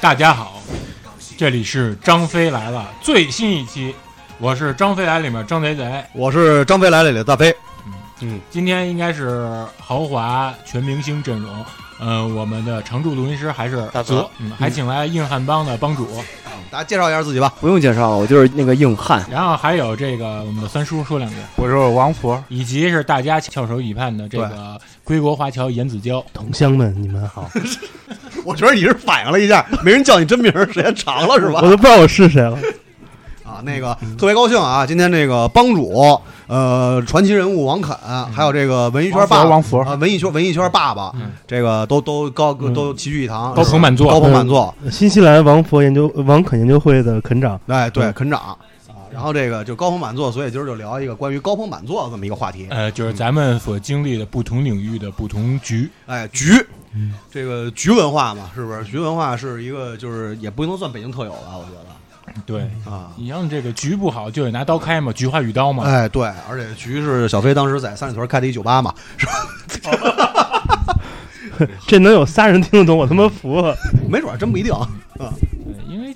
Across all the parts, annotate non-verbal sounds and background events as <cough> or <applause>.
大家好，这里是张飞来了最新一期，我是张飞来里面张贼贼。我是张飞来了里的大飞，嗯，今天应该是豪华全明星阵容，呃，我们的常驻录音师还是大泽泽，嗯，还请来硬汉帮的帮主，大家介绍一下自己吧。不用介绍了，我就是那个硬汉。然后还有这个我们的三叔说两句，我是王佛，以及是大家翘首以盼的这个归国华侨严子娇。同乡们，你们好！<laughs> 我觉得你是反应了一下，没人叫你真名，时间长了是吧我？都不知道我是谁了。啊，那个特别高兴啊！今天这个帮主，呃，传奇人物王肯，还有这个文艺圈爸爸王佛啊，文艺圈文艺圈爸爸嗯，这个都都高都齐聚一堂，高朋满座高朋满座。新西兰王佛研究王肯研究会的肯长，哎，对，嗯肯长啊，然后这个就高朋满座，所以今儿就聊一个关于高朋满座的这么一个话题。呃，就是咱们所经历的不同领域的不同局，哎，局，这个局文化嘛，是不是？局文化是一个，就是也不能算北京特有吧，我觉得对。啊。你像这个局不好，就得拿刀开嘛，菊花与刀嘛。哎，对，而且局是小飞当时在三里屯开的一酒吧嘛，<laughs> 这能有仨人听得懂，我他妈服了。<laughs> 没准儿真不一定啊。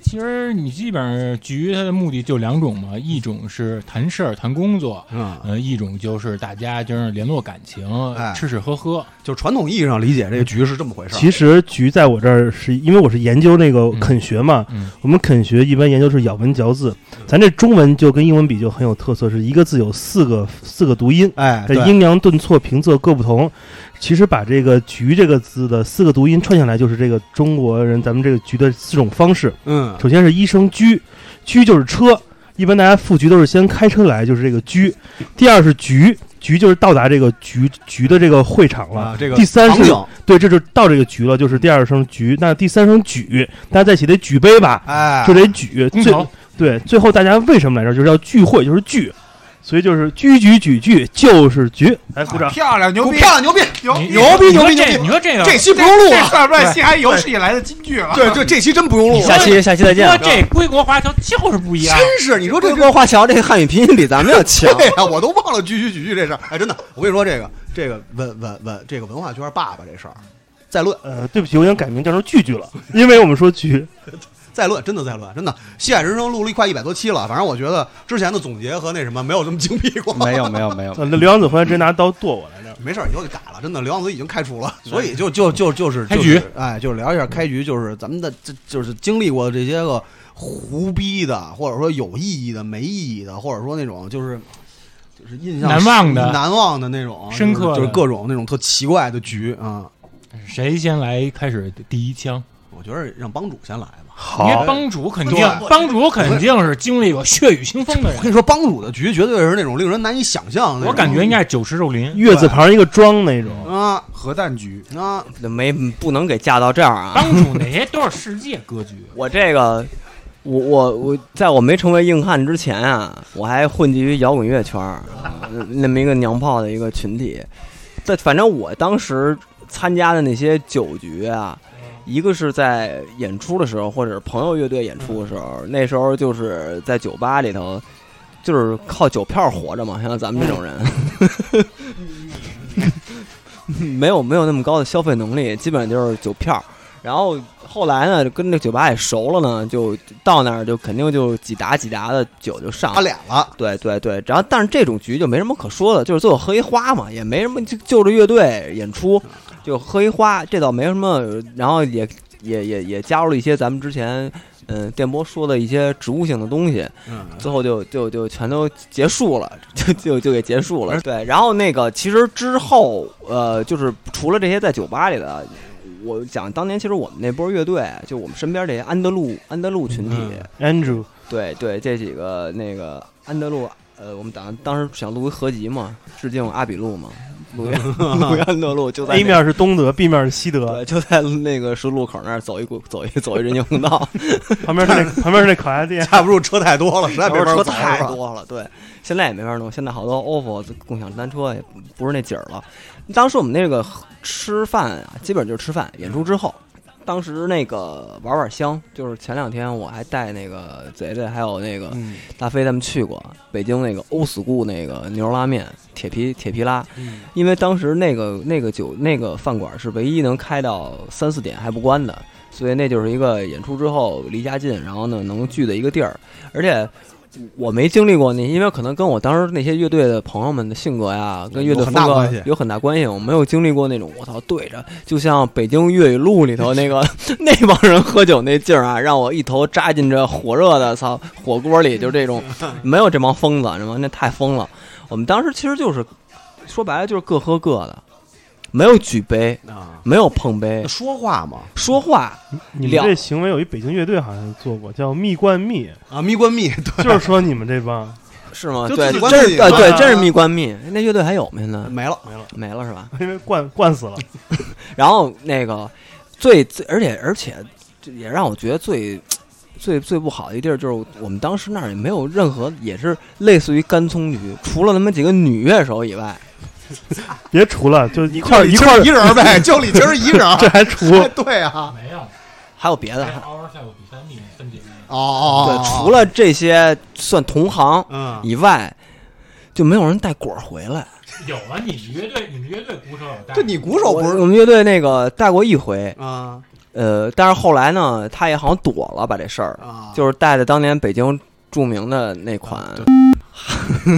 其实你基本上局它的目的就两种嘛，一种是谈事儿、谈工作，嗯，呃，一种就是大家就是联络感情，哎吃吃喝喝。就传统意义上理解，这个局是这么回事儿。其实局在我这儿是因为我是研究那个肯学嘛，嗯我们肯学一般研究是咬文嚼字，咱这中文就跟英文比就很有特色，是一个字有四个四个读音，哎，这对阴阳顿挫平仄各不同。其实把这个“局”这个字的四个读音串下来，就是这个中国人咱们这个局的四种方式。嗯，首先是一声居，居就是车，一般大家赴局都是先开车来，就是这个居。第二是局，局就是到达这个局局的这个会场了。啊，这个第三是对，这就到这个局了，就是第二声局。那第三声举，大家在一起得举杯吧，哎，就得举。最对，最后大家为什么来这儿？就是要聚会，就是聚，所以就是居局举聚就是局。来鼓掌。漂亮，牛逼，漂亮，牛逼！牛你牛逼牛逼这牛逼你说这个这期不用录这啊，算不算西海有史以来的金句了？对对，这期真不用录了。下期下期再见。这归国华侨就是不一样。真是，你说这归国华侨这个汉语拼音比咱们要强。对呀，我都忘了句句句句这事儿。哎，真的，我跟你说，这个这个文文文这个文化圈爸爸这事儿，再论呃，对不起，我想改名叫成聚聚了，因为我们说局。再论，真的再论，真的。西海人生录了快一百多期了，反正我觉得之前的总结和那什么没有这么精辟过。没有没有没有，<laughs> 那，刘洋子回来直接拿刀剁我来着。没事儿，以后就改了。真的，刘洋子已经开除了，所以就就就就是开局就是哎，就是聊一下开局，就是咱们的这就是经历过这些个胡逼的，或者说有意义的、没意义的，或者说那种就是就是印象难忘的难忘的那种深刻就是就是各种那种特奇怪的局啊。谁先来开始第一枪？我觉得让帮主先来吧。因为好，帮主肯定，帮主肯定是经历过血雨腥风的人。我跟你说，帮主的局绝对是那种令人难以想象的。我感觉应该是酒池肉林。月字旁一个庄那种。啊核弹局，啊，没不能给架到这样啊！帮主那些都是世界 <laughs> 格局。我这个，我我我，在我没成为硬汉之前啊，我还混迹于摇滚乐圈儿，呃那么一个娘炮的一个群体。在反正我当时参加的那些酒局啊，一个是在演出的时候，或者是朋友乐队演出的时候，那时候就是在酒吧里头，就是靠酒票活着嘛，像咱们这种人。<laughs> 没有没有那么高的消费能力，基本上就是酒票。然后后来呢，跟这酒吧也熟了呢，就到那儿就肯定就几打几打的酒就上打。脸了。对对对，然后但是这种局就没什么可说的，就是最后喝一花嘛，也没什么就就着乐队演出，就喝一花，这倒没什么。然后也也也也加入了一些咱们之前嗯电波说的一些植物性的东西，嗯，最后就就就全都结束了，<laughs> 就就就给结束了。对，然后那个其实之后，呃，就是除了这些在酒吧里的，我讲当年其实我们那波乐队，就我们身边这些安德路安德路群体，Andrew，对对，这几个那个安德路，呃，我们当当时想录一合集嘛，致敬阿比路嘛，鲁源鲁源安德路就在 A 面是东德，B 面是西德，对，就在那个十字路口那儿走一过走一走一人行横道，<laughs> 旁边是那 <laughs> 旁边是那烤鸭店。架不住车太多了，实在没法车太多了，对，现在也没法弄，现在好多 ofo 共享单车也不不是那景儿了。当时我们那个吃饭啊，基本就是吃饭，演出之后当时那个玩玩香，就是前两天我还带那个贼贼还有那个嗯。大飞他们去过北京那个欧死固那个牛肉拉面铁皮铁皮拉，嗯。因为当时那个那个酒那个饭馆是唯一能开到三四点还不关的，所以那就是一个演出之后离家近，然后呢能聚的一个地儿，而且。我没经历过那，因为可能跟我当时那些乐队的朋友们的性格呀，跟乐队风格有很大关系。我没有经历过那种我操对着，就像北京粤语录里头那个 <laughs> 那帮人喝酒那劲儿啊，让我一头扎进这火热的操火锅里，就这种 <laughs> 没有这帮疯子，知道吗？那太疯了。我们当时其实就是说白了就是各喝各的，没有举杯，啊，没有碰杯，说话嘛。说话。你们这行为有一北京乐队好像做过，叫蜜罐蜜，啊，蜜罐蜜，<laughs> 对，就是说你们这帮。是吗？对，自己真是对对，啊真是蜜罐蜜。那乐队还有吗？现在？没了，没了，没了是吧？<laughs> 因为灌灌死了。<laughs> 然后那个最最，而且而且也让我觉得最最最不好的一地儿就是我们当时那儿也没有任何，也是类似于干葱局，除了那么几个女乐手以外，<laughs> 别除了，就一块儿一块儿一，人儿呗，就李青儿一人儿，<laughs> 这还除哎对啊，<laughs> 没有，还有别的。嗷嗷下午比赛秘密分解。哦哦，对，除了这些算同行嗯，以外，就没有人带果儿回来。有啊，你们乐队，你们乐队鼓手有带对你鼓手不是我我们乐队那个带过一回，啊呃，但是后来呢，他也好像躲了把这事儿，啊，就是带的当年北京著名的那款，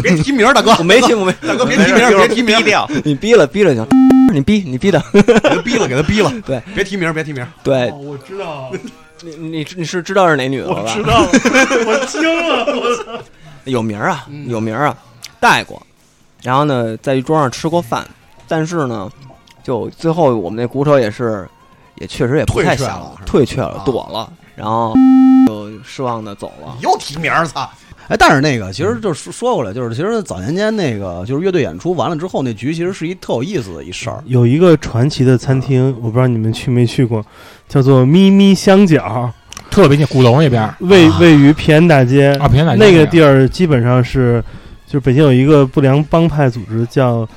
别提名儿，大哥，<laughs> 我没听，我没，大哥别提名儿，别提名。<laughs> 你逼了逼了就行，你逼你逼的，给他逼了，给他逼了，<laughs> 对，别提名儿，别提名儿，对。哦，我知道，你你你是知道是哪女的了吧？我知道了，我听了，我操！有名儿啊，嗯。有名儿啊，带过，然后呢，在一桌上吃过饭，但是呢，就最后我们那鼓手也是，也确实也不太退却想了退却了啊，躲了，然后就失望的走了。又提名儿，操！哎，但是那个其实就是说过来，就是其实早年间那个就是乐队演出完了之后，那局其实是一特有意思的一事儿。有一个传奇的餐厅，我不知道你们去没去过，叫做咪咪香角，特别近，鼓楼那边儿位位于平安大街。啊，平安大街那个地儿基本上是，就是北京有一个不良帮派组织叫呃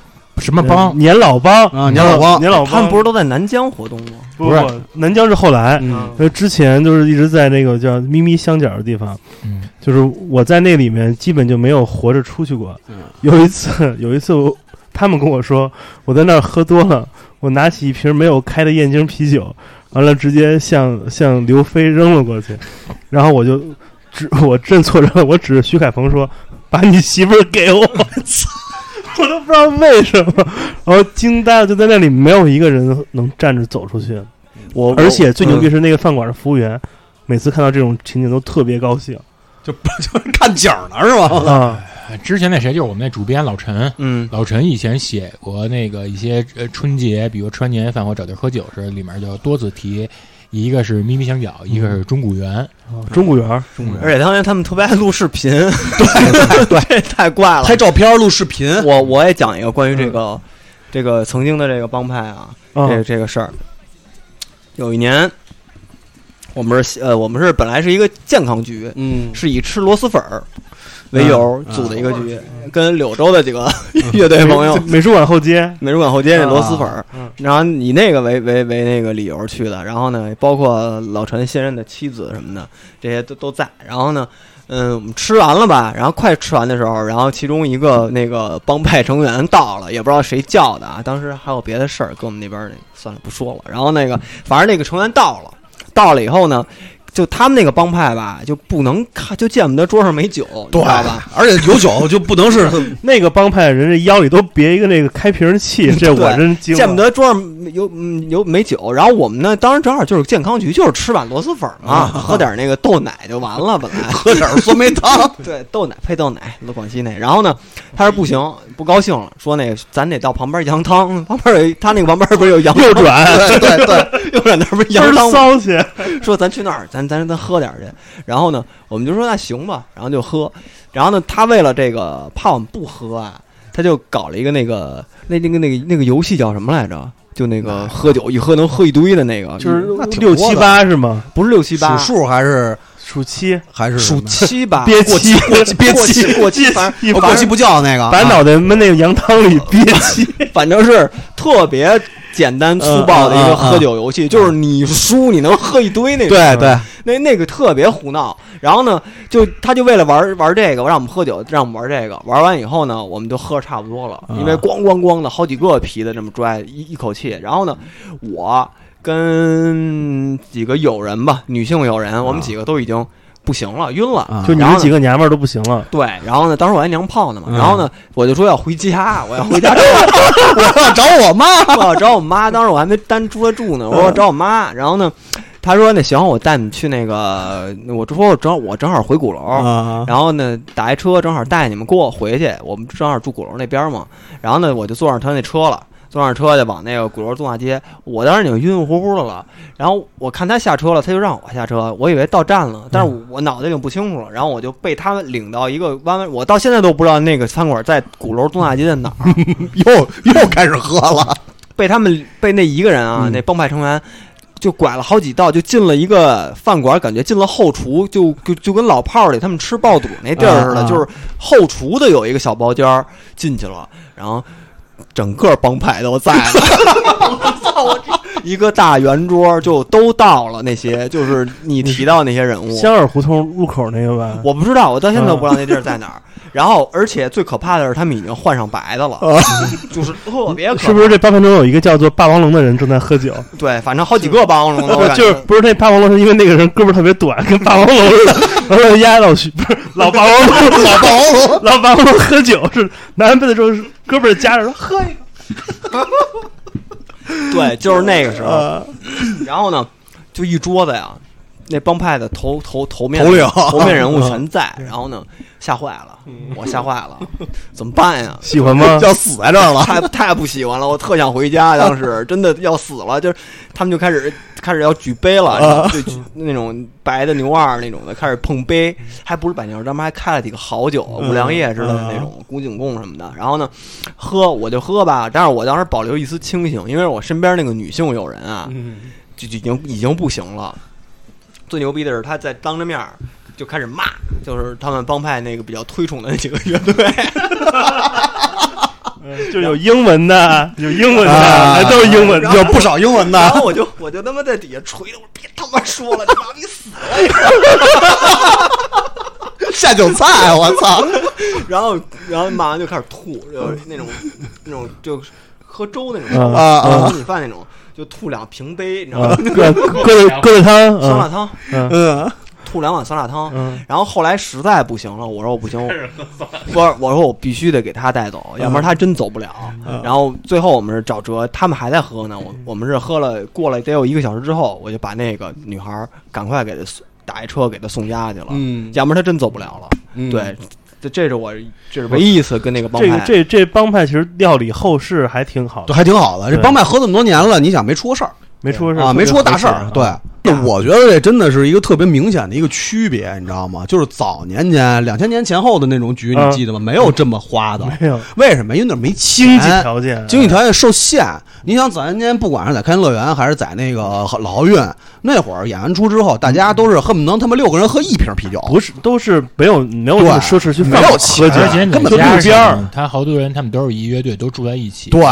什么帮？年老帮。啊年老帮。年老帮，他们不是都在南疆活动吗？不不是不南疆是后来，嗯。呃，之前就是一直在那个叫咪咪香角的地方，嗯，就是我在那里面基本就没有活着出去过。嗯。有一次，<laughs> 有一次我他们跟我说，我在那儿喝多了，我拿起一瓶没有开的燕京啤酒，完了直接向向刘飞扔了过去，然后我就指 <laughs> 我认错人了，我指着徐凯鹏说：“把你媳妇儿给我。<laughs> ”我都不知道为什么，然后惊呆了，就在那里没有一个人能站着走出去。我而且最牛逼是那个饭馆的服务员，每次看到这种情景都特别高兴就 <laughs> 就是看景儿呢，是吧？啊！之前那谁就是我们那主编老陈，嗯，老陈以前写过那个一些呃春节，比如吃完年夜饭或找地儿喝酒时，里面就多次提，一个是咪咪香角，一个是钟鼓园，啊中古园。儿，中鼓园。而且当年他们特别爱录视频，对 <laughs> 对，<laughs> 这太怪了。拍照片、录视频，我我也讲一个关于这个这个曾经的这个帮派啊，啊这这个事儿。有一年，我们是呃，我们是本来是一个健康局，嗯，是以吃螺蛳粉儿为由嗯组的一个局，跟柳州的几个 <laughs> 乐队朋友。美术馆后街，美术馆后街那螺蛳粉儿嗯，然后以那个为为为那个理由去的，然后呢，包括老陈现任的妻子什么的，这些都都在。然后呢，嗯，我们吃完了吧，然后快吃完的时候，然后其中一个那个帮派成员到了，也不知道谁叫的啊，当时还有别的事儿，跟我们那边儿那算了不说了。然后那个反正那个成员到了，到了以后呢。就他们那个帮派吧，就不能看，就见不得桌上没酒，你知对道吧？？而且有酒 <laughs> 就不能是那个帮派人这腰里都别一个那个开瓶器，<laughs> 这我真惊了。见不得桌上有嗯有没酒，然后我们呢，当时正好就是健康局，就是吃碗螺蛳粉嘛，喝点那个豆奶就完了，本来 <laughs> 喝点酸梅汤，对豆奶配豆奶，广西那，然后呢，他说不行，不高兴了，说那个咱得到旁边羊汤，旁边有一他那个旁边不是有羊右转，对对对，右转那儿不是羊汤吗？骚气。说咱去那儿，咱咱咱咱喝点去。然后呢，我们就说那行吧，然后就喝。然后呢，他为了这个怕我们不喝啊，他就搞了一个那个那那个那个那个游戏叫什么来着？就那个喝酒一喝能喝一堆的那个，就是六七八是吗？不是六七八，数数还是数七，还是数七吧，憋过气过期憋气过期过期，反正一把我过期不叫那个，啊把脑袋闷那个羊汤里憋气。<laughs> 反正是特别简单粗暴的一个喝酒游戏，就是你输你能喝一堆那种。对对，那那个特别胡闹。然后呢，就他就为了玩玩这个，让我们喝酒，让我们玩这个。玩完以后呢，我们就喝得差不多了，因为咣咣咣的好几个啤的这么拽一一口气。然后呢，我跟几个友人吧，女性友人，我们几个都已经不行了，晕了。啊就你们几个娘们儿都不行了，对，然后呢，当时我还娘炮呢嘛，嗯。然后呢，我就说要回家，<laughs> 我要回家。我要找我妈。<laughs> 我要找我妈，当时我还没单出来住呢，我说我找我妈，然后呢，他说那行，我带你去那个，我说我正我正好回鼓楼，啊。然后呢打一车正好带你们跟我回去，我们正好住鼓楼那边嘛，然后呢我就坐上他那车了。坐上车就往那个鼓楼东大街，我当时已经晕晕乎乎的了。然后我看他下车了，他就让我下车，我以为到站了，但是我我脑袋已经不清楚了。然后我就被他们领到一个弯弯，我到现在都不知道那个餐馆在鼓楼东大街的哪儿。<laughs> 又又开始喝了。被他们被那一个人啊，嗯那帮派成员就拐了好几道，就进了一个饭馆，感觉进了后厨，就就就跟老炮儿里他们吃爆肚那地儿似的，就是后厨的有一个小包间儿进去了，然后整个帮派都在了。我 <laughs> 操！我这一个大圆桌就都到了，那些就是你提到那些人物，香儿胡同入口那个吧？我不知道，我到现在都不知道那地儿在哪儿。然后，而且最可怕的是，他们已经换上白的了，就是特别可怕。<laughs> 是不是这八分钟有一个叫做霸王龙的人正在喝酒？对，反正好几个霸王龙就是不是那霸王龙，是因为那个人胳膊特别短，跟霸王龙似的，完了压老徐不是老霸王龙，<laughs> 老霸王龙，老霸王龙喝酒是拿完杯的时候是胳膊夹着说喝一个，<laughs> 对，就是那个时候。啊 <laughs> 然后呢，就一桌子呀，那帮派的头头头面头领头面人物全在。然后呢，吓坏了，我吓坏了，<laughs> 怎么办呀？喜欢吗？要死在这儿了。太太不喜欢了，我特想回家，当时真的要死了，就是他们就开始开始要举杯了，就就那种白的牛二那种的开始碰杯，还不是白牛二，他们还开了几个好酒，五粮液之类的那种古井贡什么的，然后呢，喝我就喝吧，但是我当时保留一丝清醒，因为我身边那个女性友人啊，就就已经已经不行了，最牛逼的是他在当着面儿。就开始骂，就是他们帮派那个比较推崇的那几个乐队，<laughs> 就有英文的，<laughs> 有英文的，都是英文的。有不少英文的。然后我就我就他妈在底下锤的，我说别他妈说了，你妈逼死了！<laughs> 下酒菜，我操！然后然后骂完就开始吐，就是那种那种就喝粥那种嗯啊啊喝米饭那种，就吐两瓶杯，你知道啊吗？疙疙瘩疙瘩汤，<laughs> 嗯酸辣汤，嗯，<laughs> 吐两碗酸辣汤。嗯，然后后来实在不行了，我说我不行，不是，我说我必须得给他带走，要不然他真走不了。然后最后我们是找辙，他们还在喝呢，我我们是喝了过了得有一个小时之后，我就把那个女孩儿赶快给他送打一车给他送家去了，嗯要不然他真走不了了。嗯对，这这是我这是唯一一次跟那个帮派这个派，这这帮派其实料理后事还挺好对，还挺好的。这帮派合这么多年了，你想没出过事儿没出过事啊？没出过大事儿。对，对，我觉得这真的是一个特别明显的一个区别，你知道吗？就是早年间两千年前后的那种局，嗯你记得吗？没有这么花的。没有为什么？因为那没钱，经济条件，经济条件受限。你想早年间，不管是在开心乐园还是在那个老奥运，那会儿演完出之后，大家都是恨不能他们六个人喝一瓶啤酒。不是都是没有没有这么对奢侈去没有钱而且根本路边儿他好多人，他们都是一乐队，都住在一起。对，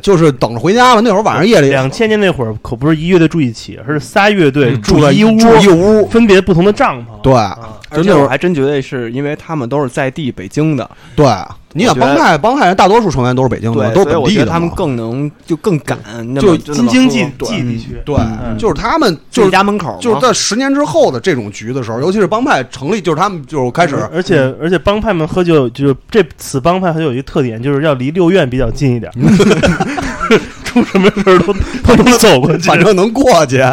就是等着回家嘛。那会儿晚上夜里两千年那会儿可不是一乐队住一起，而是仨乐队嗯住在一屋，一屋，分别不同的帐篷。对啊，而且我还真觉得是因为他们都是在地北京的，对。你想帮派帮派人大多数成员都是北京的，都是本地的他们更能就更敢就京津冀冀地区，对，嗯就是他们就就是是家门口，就是在十年之后的这种局的时候，尤其是帮派成立，就是他们就是开始而且而且帮派们喝酒，就是这此帮派还有一个特点，就是要离六院比较近一点，<laughs> 出什么事儿都 <laughs> 都能走过去。反正能过去，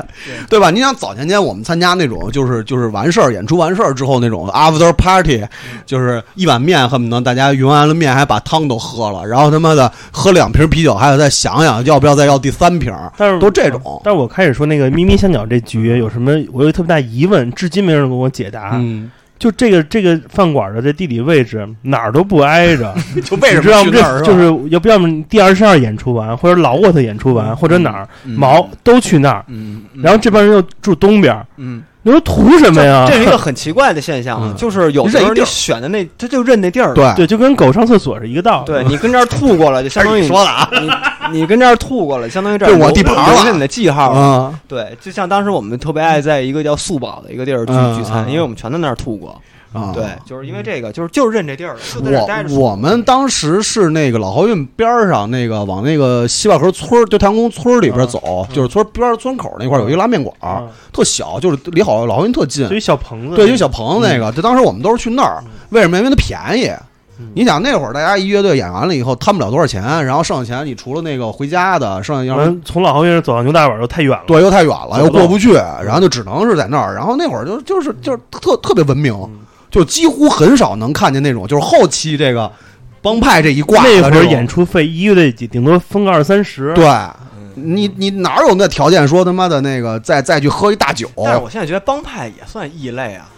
对吧？你想早年间我们参加那种就是就是完事儿演出完事儿之后那种 after party，就是一碗面恨不得大家匀完了面还把汤都喝了，然后他妈的喝两瓶啤酒还得再想想要不要再要第三瓶，但是都这种。但是我开始说那个咪咪香角这局有什么，我有特别大疑问，至今没人给我解答。嗯，就这个这个饭馆的这地理位置哪儿都不挨着，<laughs> 就为什你知道吗？么去那儿这就是要不要么第二十二演出完，或者老沃特演出完，或者哪儿毛都去那儿。嗯，然后这帮人又住东边你说图什么呀？这是一个很奇怪的现象就是有时候你选的那，他就认那地儿。对对，就跟狗上厕所是一个道理。对你跟这儿吐过了，就相当于你说了啊你你跟这儿吐过了，相当于这儿这我留地盘儿了留下你的记号。啊对，就像当时我们特别爱在一个叫素宝的一个地儿聚嗯聚餐，嗯因为我们全在那儿吐过。啊！对，就是因为这个，就是就是认这地儿，就在这待着。我我们当时是那个老豪运边上那个往那个西坝河村儿，就太阳宫村儿里边走，就是村边村口那块儿有一个拉面馆特小，就是离好老豪运特近就。一小棚子，对，一小棚子那个，就当时我们都是去那儿，为什么？因为它便宜。你想那会儿大家一乐队演完了以后摊不了多少钱，然后剩下钱你除了那个回家的，剩下要然从老豪运走到牛大碗又太远了。对，又太远了，又过不去，然后就只能是在那儿。然后那会儿就就是就是特特别文明，就几乎很少能看见那种就是后期这个帮派这一挂的那会儿演出费一个月顶多分个二三十。对。你你哪有那条件说他妈的那个再再去喝一大酒？但是我现在觉得帮派也算异类啊。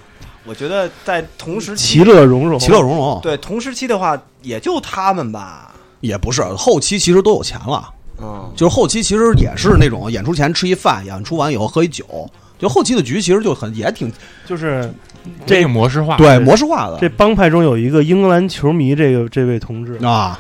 我觉得在同时期其，乐融融，其乐融融对同时期的话，也就他们吧。也不是，后期其实都有钱了，嗯，就是后期其实也是那种演出前吃一饭，演出完以后喝一酒，就后期的局其实就很也挺就是这个模式化，对模式化的。这帮派中有一个英格兰球迷，这个这位同志，啊，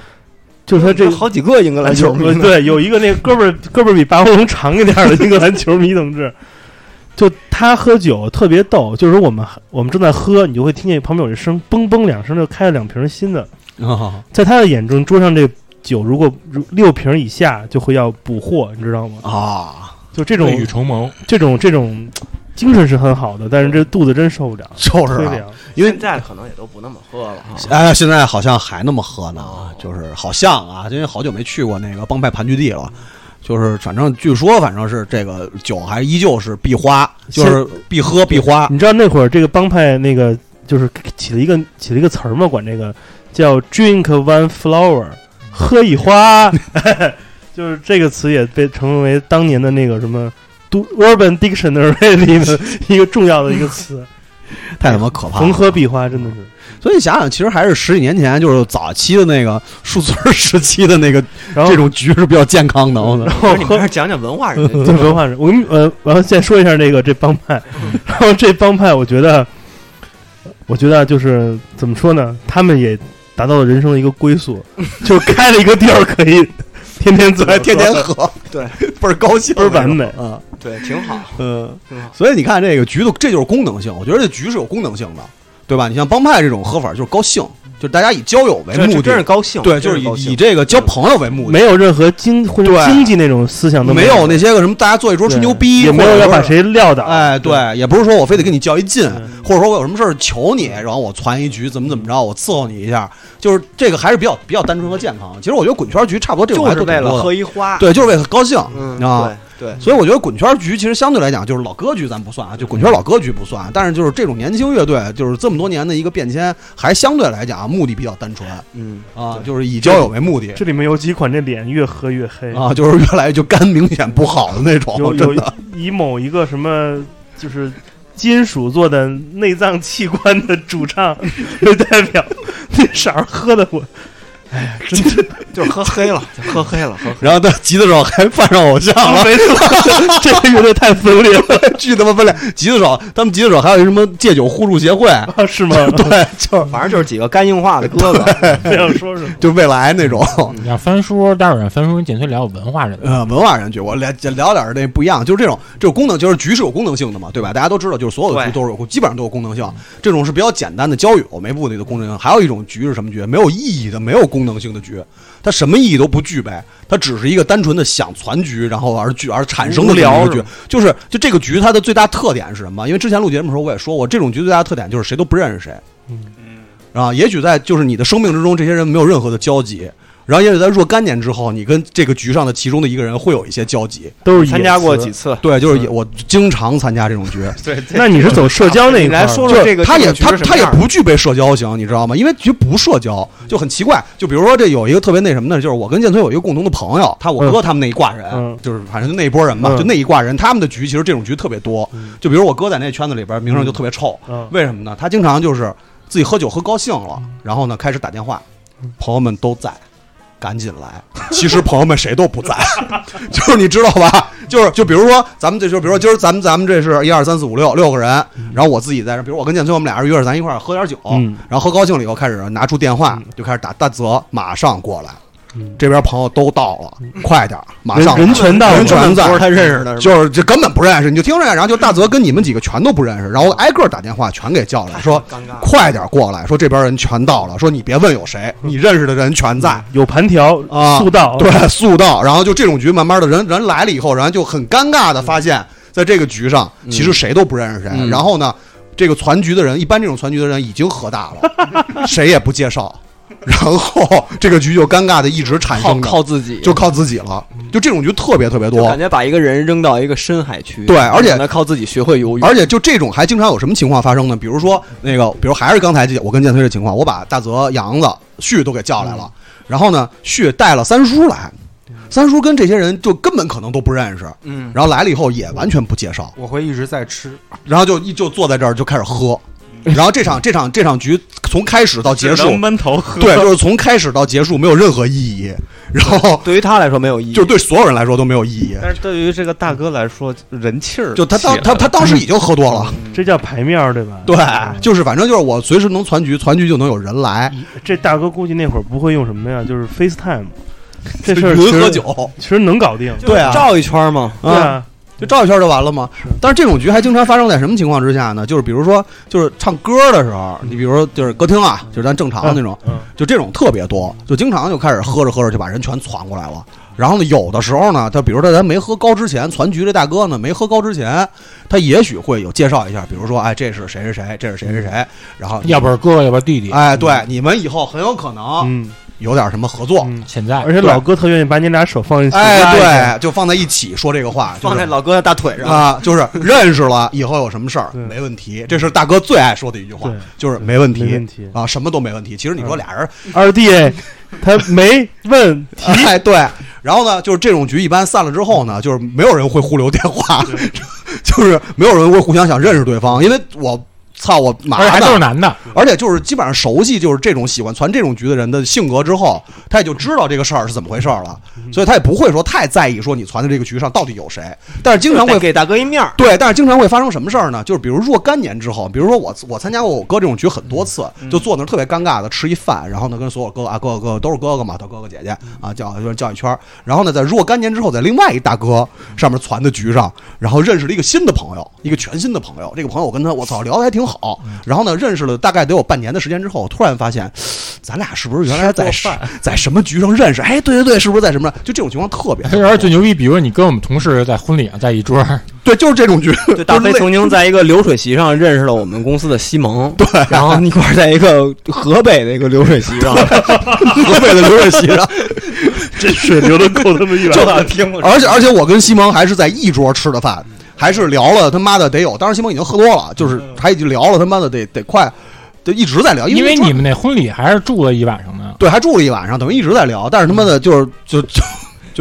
就是他这好几个英格兰球迷对有一个那个胳膊儿胳膊儿比霸王龙长一点的英格兰球迷同志，<laughs> 就他喝酒特别逗，就是说我们我们正在喝，你就会听见旁边有一声嘣嘣两声，就开了两瓶新的。啊。在他的眼中，桌上这酒如果六瓶以下就会要补货，你知道吗？啊，就这种未雨绸缪。这种这种精神是很好的，但是这肚子真受不了，就是啊。因为现在可能也都不那么喝了哈。哎，现在好像还那么喝呢哦，就是好像啊，因为好久没去过那个帮派盘踞地了。就是反正据说反正是这个酒还依旧是必花，就是必喝必花你知道那会儿这个帮派那个就是起了一个起了一个词儿吗？管这个叫 “drink one flower”，喝一花，<laughs> <laughs> 就是这个词也被成为当年的那个什么都 Urban Dictionary 里的一个重要的一个词。<laughs> 太他妈可怕了。逢喝必花，真的是。所以想想，其实还是十几年前，就是早期的那个树村时期的那个这种局是比较健康的。然后喝你们还是讲讲文化人 <laughs> 对文化人，我跟呃，我要先说一下这个这帮派，然后这帮派，我觉得，我觉得就是怎么说呢，他们也达到了人生的一个归宿，就开了一个地儿可以天天走，<laughs> 天天喝，对，倍儿高兴，倍儿完美啊。对，挺好，嗯挺好。所以你看这个局的，这就是功能性。我觉得这局是有功能性的，对吧？你像帮派这种喝法就是高兴，就是大家以交友为目的，真是高兴，对，就是以以这个交朋友为目的，没有任何经或者经济那种思想都没有有那些个什么大家坐一桌吹牛逼，也没有要把谁撂倒，哎，对，也不是说我非得跟你较一劲，嗯或者说我有什么事儿求你，然后我攒一局怎么怎么着，我伺候你一下，就是这个还是比较比较单纯和健康。其实我觉得滚圈局差不多这种还就是为了喝一花，对，就是为了高兴嗯，啊。对。对，所以我觉得滚圈局其实相对来讲就是老歌局咱不算啊，就滚圈老歌局不算，但是就是这种年轻乐队，就是这么多年的一个变迁，还相对来讲目的比较单纯。嗯，啊，就是以交友为目的。这里面有几款这脸越喝越黑啊，<laughs> 就是越来越就肝明显不好的那种真的。以某一个什么就是金属做的内脏器官的主唱 <laughs> <laughs> 为代表，那色儿喝的我，哎呀，真是就是喝黑了，<laughs> 就喝黑了，喝黑。然后他急的时候还犯上偶像了，没错，<laughs> 这个乐队太分裂了，<laughs> 巨他妈分裂。急的时候，他们急的时候还有一什么戒酒互助协会，啊是吗？对，就是反正就是几个肝硬化的哥哥，这样说说，就未来那种。你要翻书，待会儿让翻叔跟建崔聊文化人的。呃，文化人局，我聊聊点那不一样，就是这种这种功能，就是局是有功能性的嘛，对吧？大家都知道，就是所有的局都是有，基本上都有功能性。这种是比较简单的交友没目的的功能性。还有一种局是什么局？没有意义的、没有功能性的局，它什么意义都不具备，它只是一个单纯的想攒局，然后而聚而产生的无这么一个局。就是就这个局它的最大特点是什么？因为之前录节目的时候我也说过，这种局最大的特点就是谁都不认识谁。嗯啊，也许在就是你的生命之中，这些人没有任何的交集。然后，也许在若干年之后，你跟这个局上的其中的一个人会有一些交集。都是参加过几次。对，就是也我经常参加这种局，<laughs> 对，那你是走社交那一你来块个，他也他他也不具备社交型，你知道吗？因为局不社交就很奇怪。就比如说这有一个特别那什么的，就是我跟建村有一个共同的朋友，他我哥他们那一挂人，嗯。就是反正就那一波人嘛，嗯就那一挂人，他们的局其实这种局特别多。就比如我哥在那圈子里边名声就特别臭，嗯。为什么呢？他经常就是自己喝酒喝高兴了，然后呢开始打电话，朋友们都在，赶紧来。<laughs> 其实朋友们谁都不在，<laughs> 就是你知道吧？就是就比如说咱们这就比如说今儿咱们咱们这是一二三四五六六个人，然后我自己在这，比如我跟建崔我们俩人约着咱一块儿喝点酒，嗯然后喝高兴了以后开始拿出电话就开始打大泽，马上过来。嗯。这边朋友都到了，快点，马上人人全到了人全在，不是他认识的，就是这根本不认识，你就听着，然后就大泽跟你们几个全都不认识，然后挨个打电话全给叫来，说。快点过来，说这边人全到了，说你别问有谁，你认识的人全在。有盘条啊速到，对，速到，然后就这种局，慢慢的人人来了以后，然后就很尴尬的发现，在这个局上，其实谁都不认识谁。嗯。然后呢，这个攒局的人，一般这种攒局的人已经喝大了，<laughs> 谁也不介绍，<laughs> 然后这个局就尴尬的一直产生着，靠自己，就靠自己了。就这种局特别特别多。感，觉把一个人扔到一个深海区，对而且靠自己学会游泳，而且就这种还经常有什么情况发生呢？比如说那个，比如还是刚才这我跟建推的情况，我把大泽、杨子、旭都给叫来了，然后呢，旭带了三叔来，三叔跟这些人就根本可能都不认识，嗯，然后来了以后也完全不介绍，我会一直在吃，然后就一就坐在这儿就开始喝，然后这场这场这场局从开始到结束，闷头喝对，就是从开始到结束没有任何意义，然后对于他来说没有意义，就对所有人来说都没有意义。但是对于这个大哥来说，人气儿就他当他他当时已经喝多了，这叫牌面儿对吧？对，就是反正就是我随时能攒局，攒局就能有人来，这大哥估计那会儿不会用什么呀，就是 FaceTime，这事儿其云喝酒，其实能搞定。对啊，照一圈嘛，对啊，就照一圈就完了吗？但是这种局还经常发生在什么情况之下呢？就是比如说，就是唱歌的时候，你比如说就是歌厅啊，就是咱正常的那种，嗯，就这种特别多，就经常就开始喝着喝着就把人全攒过来了。然后呢，有的时候呢，他比如说咱没喝高之前，攒局这大哥呢没喝高之前，他也许会有介绍一下，比如说，哎，这是谁谁谁，这是谁谁谁，然后要不是哥哥，要不是弟弟。哎，对，你们以后很有可能嗯有点什么合作，嗯，现在。而且老哥特愿意把你俩手放一起，哎，对，就放在一起说这个话，就是放在老哥的大腿上，啊，就是认识了以后有什么事儿对。没问题，这是大哥最爱说的一句话对，就是没问题，没问题。啊，什么都没问题。其实你说俩人，二弟，他没问题，<laughs> 哎，对，然后呢，就是这种局一般散了之后呢，就是没有人会互留电话，<laughs> 就是没有人会互相想认识对方，因为我操我麻而且还都是，男的，而且就是基本上熟悉就是这种喜欢传这种局的人的性格之后，他也就知道这个事儿是怎么回事儿了，所以他也不会说太在意说你传的这个局上到底有谁，但是经常会给大哥一面儿，对，但是经常会发生什么事儿呢？就是比如若干年之后，比如说我我参加过我哥这种局很多次，就坐那儿特别尴尬的吃一饭，然后呢跟所有哥哥啊哥哥哥哥都是哥哥嘛，他哥哥姐姐啊叫就是叫一圈儿，然后呢在若干年之后，在另外一大哥上面传的局上，然后认识了一个新的朋友，一个全新的朋友。这个朋友我跟他我操聊的还挺好，然后呢认识了大概得有半年的时间之后，突然发现 <sniffs> 咱俩是不是原来在 <laughs> 在什么局上认识？哎，对对对，是不是在什么？就这种情况特别他有点最牛逼。比如说你跟我们同事在婚礼上在一桌，<laughs> 对，就是这种局。对，大 <laughs> 飞曾经在一个流水席上认识了我们公司的西蒙，对，然后一块儿在一个河北的一个流水席上，河北的流水席上。这水流的够他妈远，就听过而且而且我跟西蒙还是在一桌吃的饭，还是聊了他妈的得有，当时西蒙已经喝多了，就是还已经聊了他妈的得得快，就一直在聊，因为为你们那婚礼还是住了一晚上呢。对还住了一晚上，等于一直在聊，但是他妈的就是就就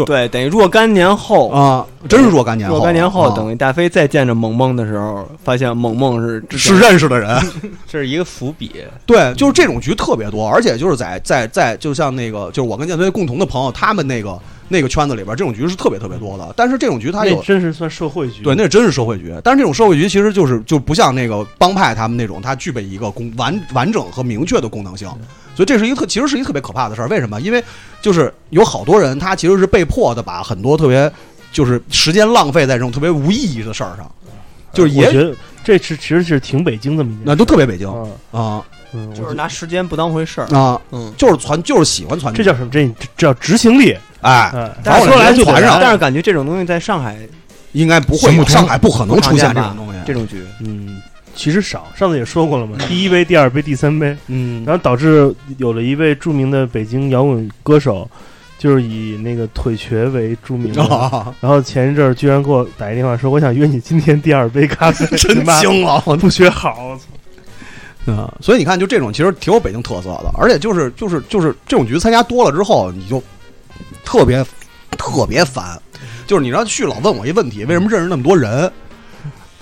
对，等于若干年后，啊，真是若干年后，若干年后，啊等于大飞再见着萌萌的时候，发现萌萌是是认识的人，<laughs> 这是一个伏笔。对，就是这种局特别多，而且就是在在在，就像那个，就是我跟建飞共同的朋友，他们那个那个圈子里边，这种局是特别特别多的。但是这种局它那有真是算社会局。对，那真是社会局。但是这种社会局其实就是就不像那个帮派他们那种，它具备一个功完完整和明确的功能性。所以这是一个特，其实是一个特别可怕的事儿。为什么？因为就是有好多人，他其实是被迫的把很多特别就是时间浪费在这种特别无意义的事儿上，就是也我觉得这是其实是挺北京这么一件那都特别北京啊，啊嗯，就是拿时间不当回事儿。啊，嗯，就是传就是喜欢传这叫什么？这叫执行力。哎，说来就得传上来但是感觉这种东西在上海应该不会上海不可能出现这种东西。这种局，嗯，其实少。上次也说过了嘛，第一杯、第二杯、第三杯，嗯然后导致有了一位著名的北京摇滚歌手，就是以那个腿瘸为著名的。啊，然后前一阵儿居然给我打一电话说，我想约你今天第二杯咖啡。<laughs> 真你妈惊了，我不学好，我操啊，所以你看，就这种其实挺有北京特色的，而且就是就是就是这种局参加多了之后，你就特别特别烦。就是你让旭老问我一问题，为什么认识那么多人？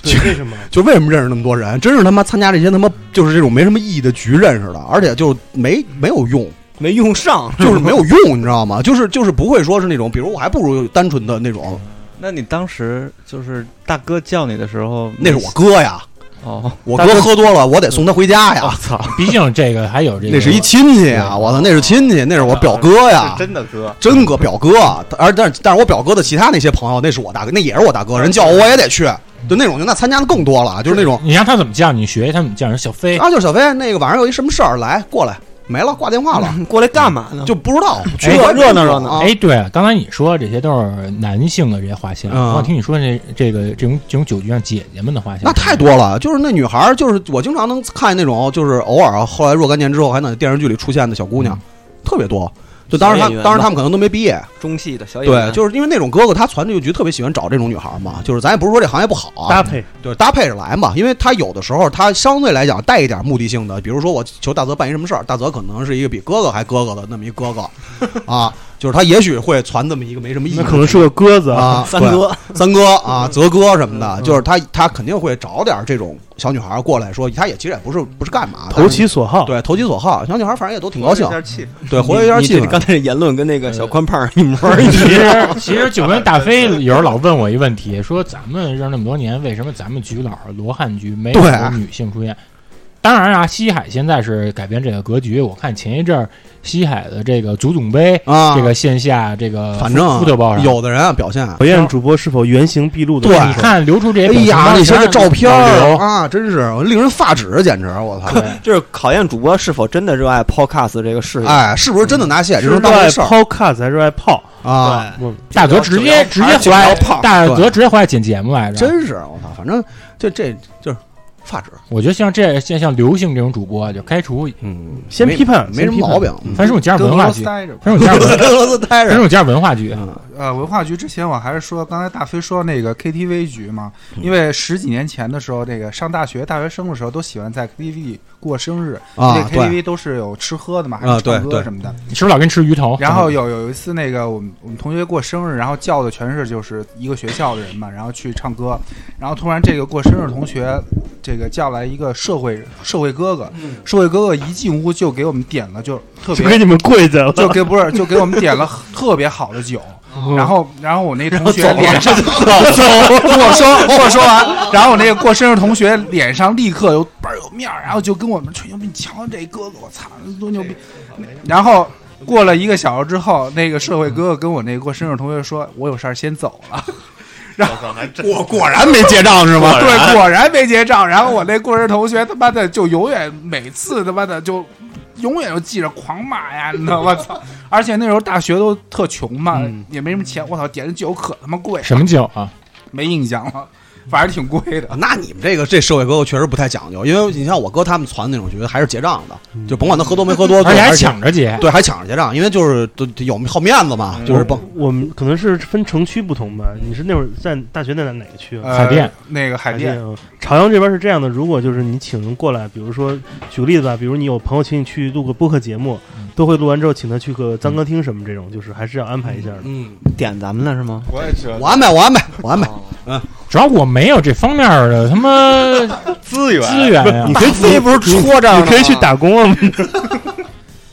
对，为什么？<laughs> 就为什么认识那么多人？真是他妈参加这些他妈就是这种没什么意义的局认识的，而且就没没有用，没用上，就是没有 <laughs> 用，你知道吗？就是就是不会说是那种，比如我还不如单纯的那种，那你当时就是大哥叫你的时候，那是我哥呀，哦，我哥喝多了，我得送他回家呀。我操，毕竟这个还有这个，那是一亲戚啊，我操，那是亲戚，那是我表哥呀，真的哥，真哥表哥。而但是但是我表哥的其他那些朋友，那是我大哥，那也是我大哥，人叫我我也得去，就那种就那参加的更多了，就是那种你让他怎么叫你学，他怎么叫人小飞。啊，就是小飞，那个晚上有一什么事儿，来过来，没了，挂电话了，<laughs> 过来干嘛呢？就不知道，去哎热闹热闹啊。哎，对，刚才你说这些都是男性的这些画像，嗯我想听你说这这个这种这种酒局上姐姐们的画像，那太多了，就是那女孩儿，就是我经常能看见那种，就是偶尔啊后来若干年之后还能在电视剧里出现的小姑娘，特别多。就当时他当时他们可能都没毕业，中戏的小演员，对，就是因为那种哥哥他传这个局特别喜欢找这种女孩嘛，就是咱也不是说这行业不好啊，搭配，对，搭配着来嘛，因为他有的时候他相对来讲带一点目的性的，比如说我求大泽办一什么事儿，大泽可能是一个比哥哥还哥哥的那么一哥哥，啊，就是他也许会传这么一个没什么意义，那可能是个鸽子啊，<laughs> 三哥，三哥啊，泽哥什么的，就是他他肯定会找点这种小女孩过来说，他也其实也不是不是干嘛，投其所好。对投其所好，小女孩反正也都挺高兴，对，活跃一下气氛。你刚才这言论跟那个小宽胖一模一其样。实其实就跟大飞有时候老问我一问题，说咱们认识那么多年，为什么咱们局老是罗汉局没有女性出现？当然啊，西海现在是改变这个格局。我看前一阵儿西海的这个足总杯，啊，这个线下这个反正福特报上有的人啊表现，考验主播是否原形毕露的对你看流出这些哎呀，那些照片啊，真是令人发指，简直我操！就是考验主播是否真的热爱 Podcast 这个事业。哎，是不是真的拿西海这是热爱种当回事儿 podcast 还是热爱泡？啊？我大泽直接直接回来，大泽直接回来剪节目来着。真是我操！反正这这就是发质，我觉得像这像像刘星这种主播就开除，嗯，先批判，没什么毛病。嗯反正我加入文化局。反正我加上文，<laughs> 跟俄罗斯待着反正，我加入文化局。嗯呃，文化局之前我还是说，刚才大飞说那个 KTV 局嘛，嗯因为十几年前的时候，这个上大学大学生的时候都喜欢在 KTV 里过生日，啊因为对 KTV 都是有吃喝的嘛，还有唱歌什么的。你是不是老跟吃鱼头？然后有有一次那个我们我们同学过生日，然后叫的全是就是一个学校的人嘛，然后去唱歌，然后突然这个过生日同学这个叫来一个社会社会哥哥，社会哥哥一进屋就给我们点了就特别就给你们跪下了。就给不是就给我们点了特别好的酒，然后然后我那同学脸上 <laughs> 跟我说跟我说完，然后我那个过生日同学脸上立刻有倍儿有面儿，然后就跟我们吹牛逼，你瞧这哥哥，我操，多牛逼！然后过了一个小时之后，那个社会哥哥跟我那个过生日同学说，我有事儿先走了。<laughs> 然我果然没结账是吗？对，果然没结账。然后我那过生日同学他妈的就永远每次他妈的就永远就记着狂骂呀，<laughs> 你知道吗？操！而且那时候大学都特穷嘛，嗯也没什么钱，我操，点的酒可他妈贵，什么酒啊？没印象了，反正挺贵的。那你们这个这社会哥哥确实不太讲究，因为你像我哥他们传那种局还是结账的，就甭管他喝多没喝多，<laughs> 而且还抢着结。对，还抢着结账，因为就是都有好面子嘛，就是甭我们可能是分城区不同吧。你是那会儿在大学在哪哪个区海淀那个海淀，啊。朝阳这边是这样的，如果就是你请人过来，比如说举个例子吧，比如你有朋友请你去录个播客节目，都会录完之后请他去个脏歌厅什么这种，就是还是要安排一下的。嗯，点咱们了是吗？我也觉得我安排我安排我安排，嗯主要我没有这方面的他妈 <laughs> 资源资源呀你。可以飞不是戳这儿你可以去打工啊。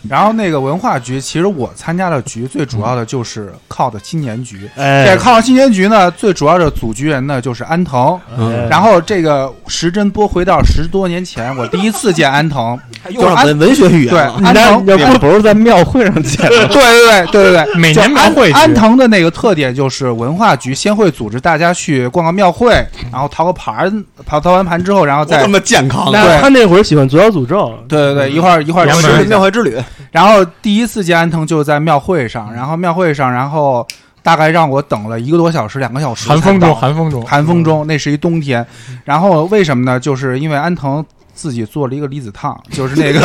然后那个文化局，其实我参加的局最主要的就是靠的青年局。这哎，靠青年局呢，最主要的组局人呢就是安藤。嗯然后这个时针拨回到十多年前，我第一次见安藤，<laughs> 就是文文学语言对。安藤要不不是在庙会上见的，对对对对对对，每年庙会局安藤的那个特点就是文化局先会组织大家去逛个庙会，然后淘个盘，淘淘完盘之后，然后再那么健康对他那会儿喜欢左小诅咒，对对对，一会儿一会儿吃庙会之旅，<laughs> <laughs> 然后第一次见安藤就是在庙会上，然后庙会上，然后大概让我等了一个多小时、两个小时，寒风中，寒风中，寒风中，那是一冬天。然后为什么呢？就是因为安藤自己做了一个离子烫，就是那个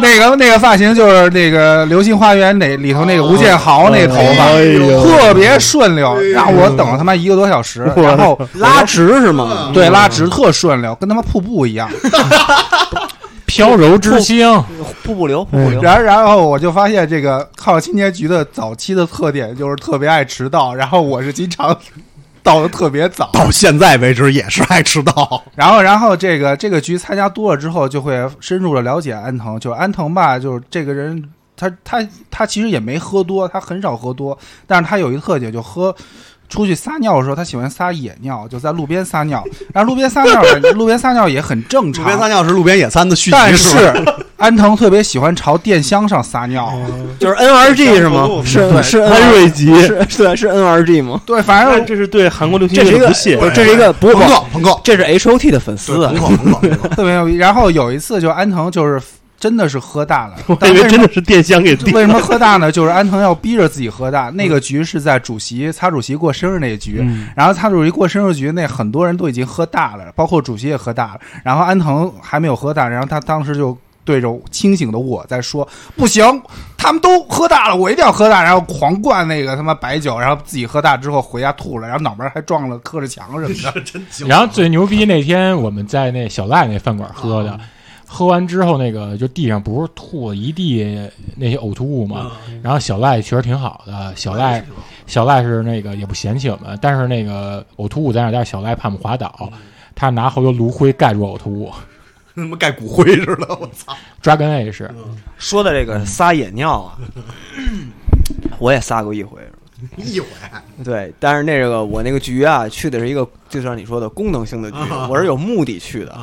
那个那个发型，就是那个《流星花园》那里头那个吴建豪那头发，特别顺溜，让我等了他妈一个多小时，然后拉直是吗？对拉直特顺溜，跟他妈瀑布一样。<laughs> 飘柔之星，瀑布流，瀑布流。然然后我就发现这个靠青年局的早期的特点就是特别爱迟到，然后我是经常到的特别早。到现在为止也是爱迟到。然后，然后这个这个局参加多了之后，就会深入的了解安藤。就是安藤吧，就是这个人，他他他其实也没喝多，他很少喝多，但是他有一个特点，就喝。出去撒尿的时候，他喜欢撒野尿，就在路边撒尿。然后路边撒尿，<laughs> 路边撒尿也很正常。路边撒尿是路边野餐的续集，但是是安藤特别喜欢朝电箱上撒尿，就是 NRG 是吗？是是安瑞吉，是对是 NRG 吗？对，反正这是对韩国流行这是一个乐的不屑。这是一个不是朋克朋克，这是 HOT 的粉丝啊朋。克朋克朋克。特别牛逼。然后有一次，就安藤就是真的是喝大了，<laughs> 我以为真的是电箱给电。为什么喝大呢？就是安藤要逼着自己喝大。那个局是在主席擦主席过生日那个局，嗯然后擦主席过生日局那很多人都已经喝大了，包括主席也喝大了，然后安藤还没有喝大，然后他当时就。对着清醒的我在说：“不行，他们都喝大了，我一定要喝大。”然后狂灌那个他妈白酒，然后自己喝大之后回家吐了，然后脑门还撞了磕着墙什么的。<laughs> 然后最牛逼那天我们在那小赖那饭馆喝的，喝完之后那个就地上不是吐了一地那些呕吐物嘛，然后小赖确实挺好的，小赖小赖是那个也不嫌弃我们，但是那个呕吐物在那儿，但是小赖怕我们滑倒，他拿好多炉灰盖住呕吐物。他妈盖骨灰似的，我操！，Dragon A 是。说的这个撒野尿啊，<clears throat> 我也撒过一回。一回。对，但是那个我那个局啊，去的是一个就像你说的功能性的局，我是有目的去的。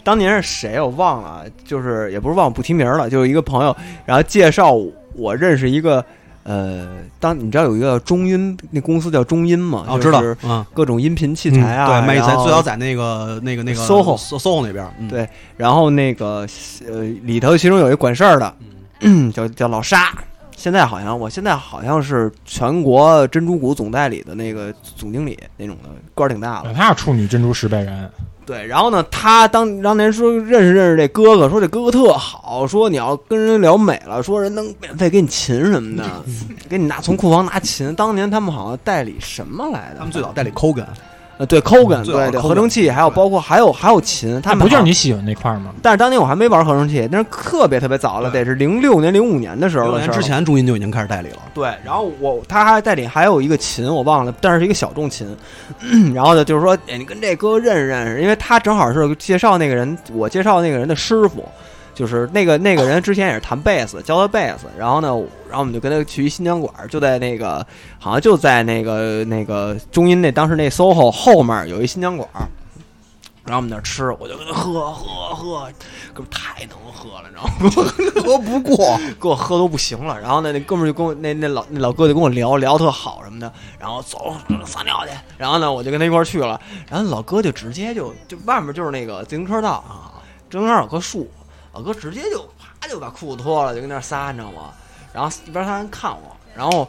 啊，当年是谁我忘了，就是也不是忘了不提名了，就是一个朋友，然后介绍我认识一个呃，当你知道有一个中音那公司叫中音嘛？哦，知道，嗯，各种音频器材啊，对，卖一材最早在那个那个那个 SOHO SOHO 那边，嗯对然后那个呃里头其中有一管事儿的，叫叫老沙。现在好像，我现在好像是全国珍珠谷总代理的那个总经理那种的，官儿挺大的。他是处女珍珠十倍人，对，然后呢，他当当年说认识认识这哥哥，说这哥哥特好，说你要跟人聊美了，说人能免费给你琴什么的，给你拿从库房拿琴。当年他们好像代理什么来的？他们最早代理 Kogan，呃，对的对对，合成器，还有包括还有还有琴，他们不就是你喜欢那块儿吗？但是当年我还没玩合成器，那是特别特别早了，得是零六年、零五年的时候了。年之前中音就已经开始代理了。对，然后我他还代理还有一个琴，我忘了，但是是一个小众琴。然后呢，就是说，哎，你跟这哥认识认识，因为他正好是介绍那个人，我介绍那个人的师傅，就是那个那个人之前也是弹贝斯，教他贝斯。然后呢，然后我们就跟他去一新疆馆，就在那个好像就在那个那个中音那当时那 SOHO 后面有一新疆馆。然后我们那儿吃，我就跟他喝喝喝，哥们儿太能喝了，你知道吗？喝不过，给我喝都不行了。然后呢，那哥们儿就跟我那那老那老哥就跟我聊聊特好什么的。然后走撒尿去。然后呢，我就跟他一块儿去了。然后老哥就直接就就外面就是那个自行车道啊，自行车道有棵树，老哥直接就啪就把裤子脱了，就跟那儿撒，你知道吗？然后一边撒人看我，然后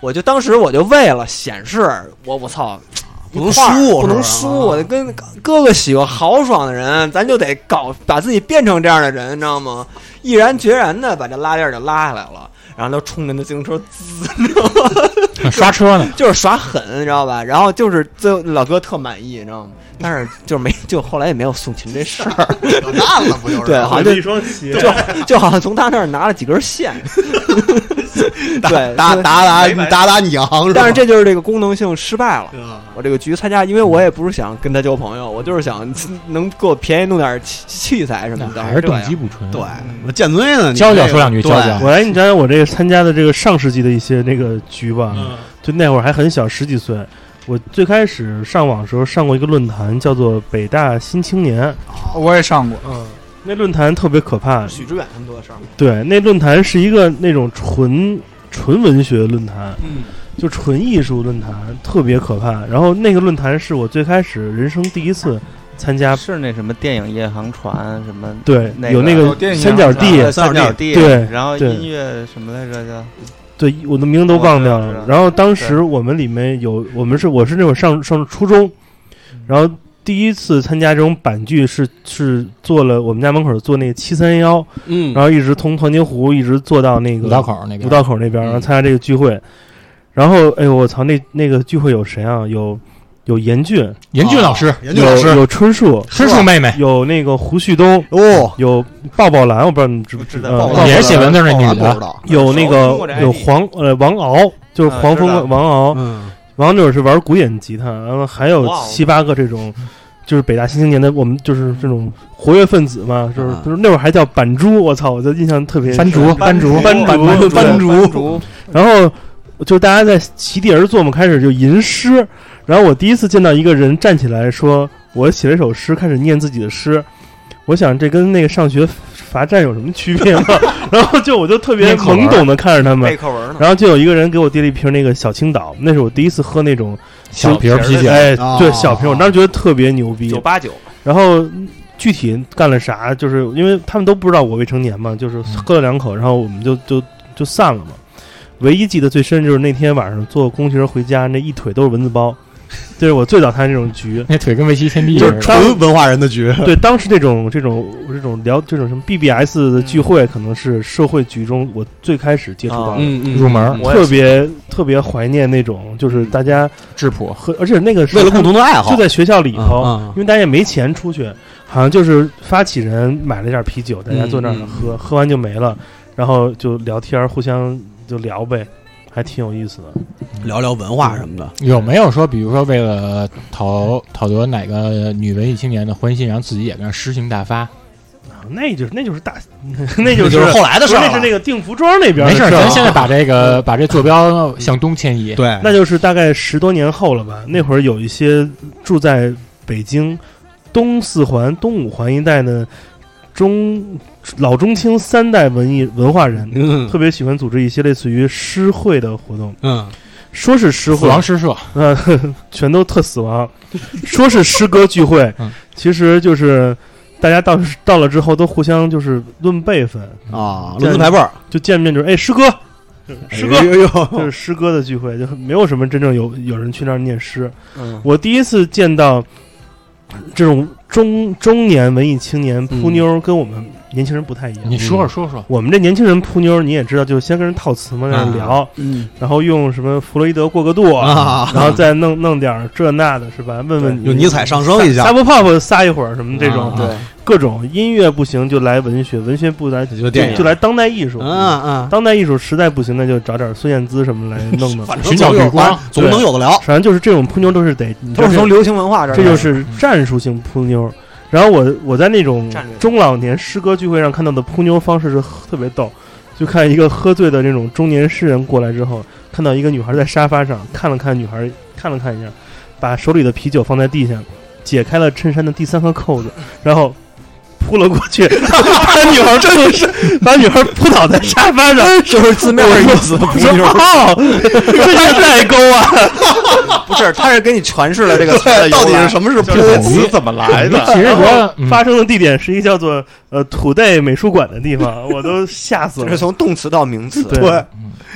我就当时我就为了显示我我操。不能输不能输！我就跟哥哥喜欢豪爽的人，咱就得搞把自己变成这样的人，你知道吗？毅然决然的把这拉链儿就拉下来了，然后就冲着那自行车滋，你知道吗？<laughs> 刷车呢，<laughs> 就是耍狠，你知道吧？然后就是最后老哥特满意，你知道吗？但是就是没，就后来也没有送琴这事儿，扯淡了不就是？对好像就一双鞋，就就好像从他那儿拿了几根线，<laughs> 对，打打打你打打你行是吧？但是这就是这个功能性失败了。啊我这个局参加，因为我也不是想跟他交朋友，我就是想能给我便宜弄点器器材什么的，还是动机不纯。对，我建尊呢，你这个教教说两句对教教我来，你讲讲我这个参加的这个上世纪的一些那个局吧。就那会儿还很小，十几岁。我最开始上网的时候上过一个论坛，叫做北大新青年。我也上过，嗯，那论坛特别可怕。许知远他们都在上面。对，那论坛是一个那种纯纯文学论坛，嗯，就纯艺术论坛，特别可怕。然后那个论坛是我最开始人生第一次参加，是那什么电影夜航船什么对，那个有那个三角地啊，三角角地，对然后音乐什么来着叫对，我的名字都忘掉了。然后当时我们里面有，我们是我是那会儿上上初中，然后第一次参加这种板剧是是做了我们家门口做那个七三幺，嗯，然后一直从团结湖一直坐到那个五道口那边，五道口那边，然后参加这个聚会。然后哎呦我操，那那个聚会有谁啊？有有严俊，严俊老师，严俊老师。有有春树，<laughs> 春树妹妹，有那个胡旭东，哦，有鲍宝兰，我不知道你们知不知道，也是写文字那女的有那个有黄呃王敖，就是黄蜂王敖，嗯，然后那会是玩古典吉他，然后还有七八个这种，就是北大新青年的，我们就是这种活跃分子嘛，就是啊就是那会儿还叫板猪，我操，我就印象特别班竹班竹班竹班竹竹然后就大家在席地而坐嘛，开始就吟诗。然后我第一次见到一个人站起来说：“我写了一首诗，开始念自己的诗。”我想这跟那个上学罚站有什么区别吗？<laughs> 然后就我就特别懵懂的看着他们背，课文呢。然后就有一个人给我递了一瓶那个小青岛，那是我第一次喝那种小瓶啤酒，哎，哦对小瓶，我当时觉得特别牛逼。九八九，然后嗯具体干了啥，就是因为他们都不知道我未成年嘛，就是喝了两口，然后我们就就就散了嘛。唯一记得最深就是那天晚上坐公交回家，那一腿都是蚊子包，<laughs> 这是我最早参加这种局。那腿跟梅西天地似的。就是纯文化人的局，对，当时这种这种这种聊这种什么 BBS 的聚会，可能是社会局中我最开始接触到的，嗯嗯入门特别特别怀念那种，就是大家质朴，和，而且那个是为了共同的爱好，就在学校里头，嗯嗯因为大家也没钱出去，好像就是发起人买了一点啤酒，大家坐那儿喝，喝完就没了，然后就聊天，互相就聊呗，还挺有意思的。聊聊文化什么的。有没有说，比如说为了讨讨得哪个女文艺青年的欢心，然后自己也跟诗性大发？啊那就是那就是大，<laughs> 那就就是后来的事儿了那是那个定服装那边没事儿，的事儿咱现在把这个把这坐标向东迁移。对，那就是大概十多年后了吧。那会儿有一些住在北京东四环、东五环一带的中老中青三代文艺文化人，嗯。特别喜欢组织一些类似于诗会的活动。嗯。说是诗死会，亡诗社，<laughs> 全都特死亡。说是诗歌聚会嗯，其实就是大家到到了之后都互相就是论辈分，啊，论资排辈儿，就见面就是哎诗歌，诗歌。哎呦。呦就是诗歌的聚会，就没有什么真正有有人去那儿念诗。嗯，我第一次见到这种中中年文艺青年扑妞，跟我们年轻人不太一样。你说说说说，我们这年轻人扑妞，你也知道，就先跟人套词嘛，在那聊，嗯，然后用什么弗洛伊德过个渡，啊，然后再弄弄点这那的，是吧？问问你用尼采上升一下撒不泡泡撒一会儿什么这种，啊对，各种音乐不行就来文学，文学不来就电影就来当代艺术。嗯嗯，当代艺术实在不行，那就找点孙燕姿什么来弄弄。反 <laughs> 正寻找 <laughs> 总有绿光总能有的聊。反正就是这种扑妞都是得，都是从流行文化这儿，这就是战术性扑妞。然后我我在那种中老年诗歌聚会上看到的扑妞方式是特别逗，就看一个喝醉的那种中年诗人过来之后，看到一个女孩在沙发上看了看女孩，看了看一下，把手里的啤酒放在地下，解开了衬衫的第三颗扣子，然后。扑了过去，把女孩真的是把女孩扑倒在沙发上，就是字面意思，我说哦，这就是代沟啊！<laughs> 不是，他是给你诠释了这个到底是什么是扑？词怎么来的？其实然后觉得嗯发生的地点是一个叫做呃土地美术馆的地方，我都吓死了这是。从动词到名词，对对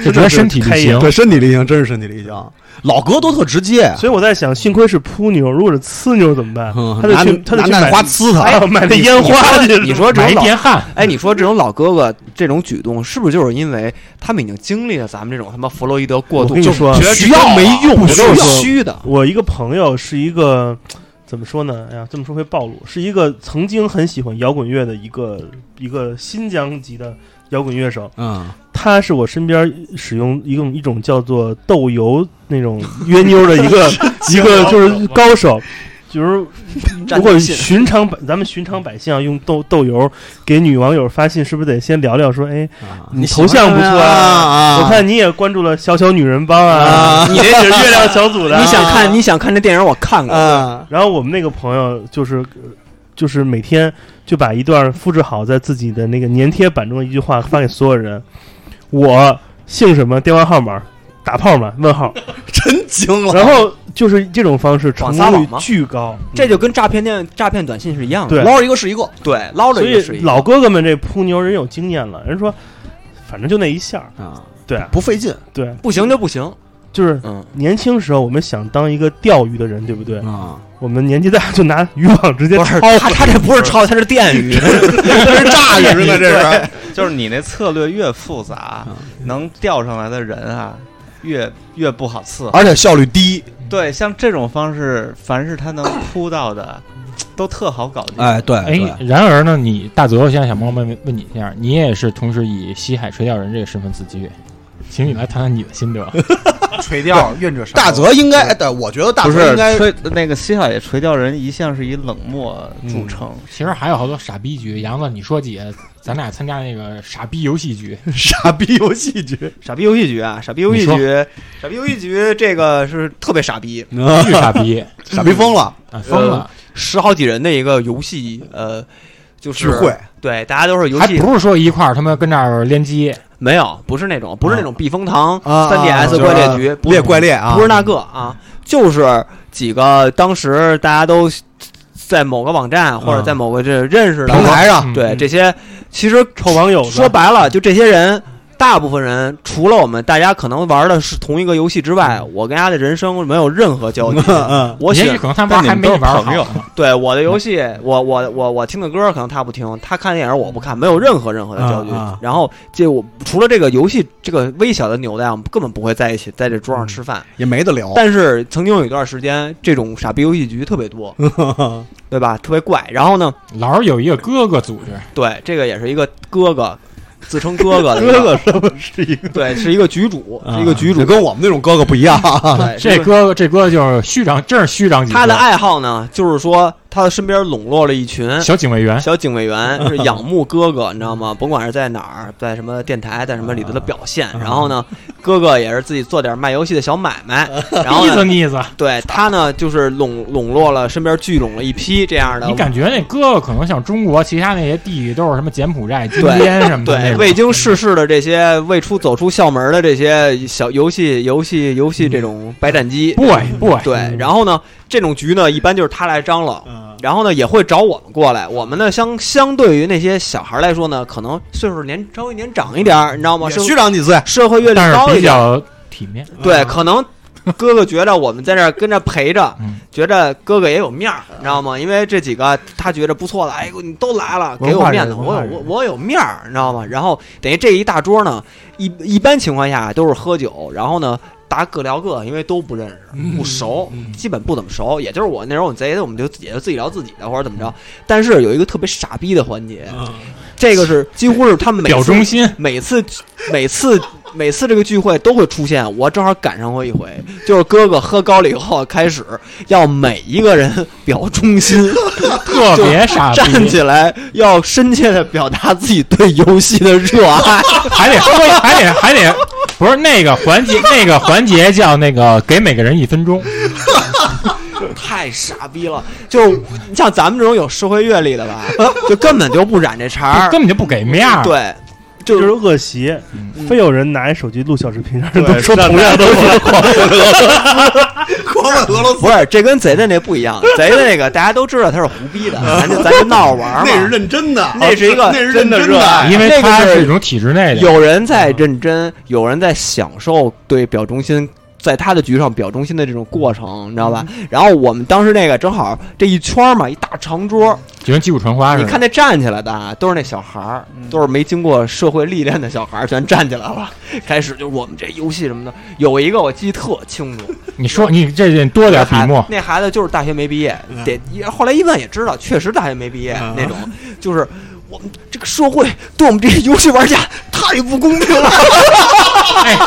就觉得身体力行。对，身体力行，真是身体力行。老哥都特直接，所以我在想，幸亏是扑妞，如果是呲妞怎么办？嗯他得去，他得去买花呲他，那烟花去。你说这哎，你说这种老哥哥这种举动，是不是就是因为他们已经经历了咱们这种他妈弗洛伊德过度，就我跟你说需要没用不需要是虚的，我一个朋友是一个怎么说呢？哎呀，这么说会暴露，是一个曾经很喜欢摇滚乐的一个一个新疆籍的摇滚乐手。嗯，他是我身边使用一种一种叫做豆油那种 <laughs> 约妞的一个一个就是高手。就是 <laughs> 如果寻常百咱们寻常百姓啊，用豆豆油给女网友发信，是不是得先聊聊说，哎，啊你头像不错啊啊，我看你也关注了小小女人帮啊啊，<laughs> 你这也是月亮小组的啊，你想看你想看这电影，我看过，啊，然后我们那个朋友就是，呃就是每天就把一段复制好在自己的那个粘贴板中的一句话发给所有人。我姓什么？电话号码？打炮吗？问号。<laughs> 真精了。然后就是这种方式成功率巨高，这就跟诈骗电诈骗短信是一样的，对。捞一个是一个，对，捞着所以一个是一个。老哥哥们这扑牛人有经验了，人说反正就那一下儿，啊，对。不费劲。对，不行就不行，就是嗯，年轻时候我们想当一个钓鱼的人，对不对？啊，我们年纪大就拿渔网直接抄他他这不是抄，他是电鱼，<laughs> 这是炸鱼呢，这是。就是你那策略越复杂，嗯。能钓上来的人啊，越越不好伺候。而且效率低，对，像这种方式，凡是他能扑到的，都特好搞定。哎，对，哎，然而呢，你大泽，我现在想问问问你一下，你也是同时以西海垂钓人这个身份自居，请你来谈谈你的心得。垂钓愿者上。大泽应该，哎对，我觉得大不是泽应该垂那个西少爷垂钓人一向是以冷漠著称，其实还有好多傻逼局。杨子，你说几个？咱俩参加那个傻逼游戏局，<laughs> 傻逼游戏局，<laughs> 傻逼游戏局啊，傻逼游戏局，傻逼游戏局，这个是特别傻逼，巨傻逼，<laughs> 傻逼疯了，啊，疯了。十好几人的一个游戏，呃，就是聚会，对，大家都是游还戏，不是说一块儿他妈跟那儿联机，没有，不是那种，不是那种避风塘啊三 DS 怪猎局，不猎是怪猎啊，不是那个啊，就是几个当时大家都在某个网站或者在某个这认识的平台上，嗯。对这些，其实臭网友说白了，就这些人，大部分人除了我们大家可能玩的是同一个游戏之外，我跟大家的人生没有任何交集。嗯，也许可能他们还没你玩好呢。对我的游戏，我我我我听的歌可能他不听，他看电影我不看，没有任何任何的交集。然后这我除了这个游戏这个微小的纽带，我们根本不会在一起在这桌上吃饭。也没得聊，但是曾经有一段时间，这种傻逼游戏局特别多，<laughs> 对吧？特别怪。然后呢，老是有一个哥哥组织，对这个也是一个哥哥，自称哥哥的哥哥是不是一个？对，是一个局主，是一个局主。跟我们那种哥哥不一样，对，这哥哥这哥哥就是虚长，真是虚长几个。他的爱好呢，就是说他的身边笼络了一群小警卫员，小警卫员，<laughs> 是仰慕哥哥，你知道吗？甭管是在哪儿，在什么电台，在什么里头的表现。然后呢，哥哥也是自己做点卖游戏的小买卖。<laughs> 然后呢，意思意思。对他呢，就是笼笼络了身边聚拢了一批这样的。你感觉那哥哥可能像中国其他那些弟弟都是什么柬埔寨、金边什么的对，未经世事的这些未出走出校门的这些小游戏、游戏、游戏这种白斩鸡，boy boy，对，然后呢，这种局呢，一般就是他来张罗，然后呢，也会找我们过来。我们呢，相相对于那些小孩来说呢，可能岁数年稍微年长一点儿，你知道吗？虚长几岁，社会阅历高一点儿，比较体面。对，可能哥哥觉得我们在这儿跟着陪着嗯，觉得哥哥也有面儿，你知道吗？因为这几个他觉得不错的，哎，你都来了，给我面子，我有我我有面儿，你知道吗？然后等于这一大桌呢，一一般情况下都是喝酒，然后呢。大家各聊各，因为都不认识、不熟，基本不怎么熟。也就是我那时候我贼的，我们就也就自己聊自己的，或者怎么着。但是有一个特别傻逼的环节，这个是几乎是他们每次表忠心，每次每次每次这个聚会都会出现，我正好赶上过一回，就是哥哥喝高了以后开始要每一个人表忠心，特别傻站，起来要深切的表达自己对游戏的热爱。还得喝，还得还得，不是那个环节，<laughs> 那个环节叫那个给每个人一分钟，<laughs> 太傻逼了！就像咱们这种有社会阅历的吧，就根本就不染这茬儿。根本就不给面儿。对，就就是恶习，嗯非有人拿一手机录小视频，让人对都说同样东西。狂吻俄罗斯不是这跟贼的那不一样，贼的那个大家都知道他是胡逼的，咱就咱就闹着玩儿嘛。<laughs> 那是认真的，那是一个那是认真真的热爱因为那个是他是一种体制内的，有人在认真，有人在享受对表忠心，在他的局上表忠心的这种过程，你知道吧？然后我们当时那个正好这一圈儿嘛，一大长桌，就跟击鼓传花似的。你看那站起来的啊都是那小孩儿，都是没经过社会历练的小孩儿，全站起来了。<laughs> 开始就是我们这游戏什么的，有一个我记得特清楚，<laughs> 你说你这得多点笔墨，那孩子就是大学没毕业，得后来一问也知道，确实大学没毕业那种，就是我们这个社会对我们这些游戏玩家太不公平了。<laughs> 哎，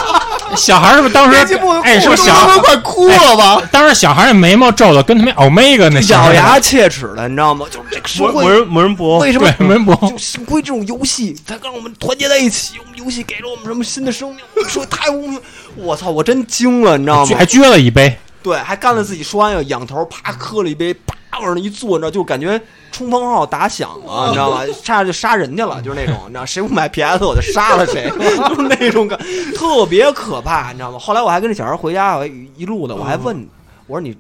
小孩儿是不是当时哎，是不是小孩儿快哭了吧？当时小孩儿那眉毛皱的跟他妈欧米伽那咬牙切齿的，你知道吗？就是这个社会魔魔人魔人布欧，为什么对门博就幸亏这种游戏，才让我们团结在一起。我们游戏给了我们什么新的生命？我说太不公平！我操，我真惊了，你知道吗还？撅了一杯，对，还干了自己说完要仰头，啪磕了一杯，啪往那一坐，你知道，就感觉冲锋号打响了，你知道吧？差点就杀人去了，就是那种，你知道，谁不买 PS 我就杀了谁，<laughs> 就是那种感，特别可怕，你知道吗？后来我还跟这小孩回家，我还一路的，我还问我说你是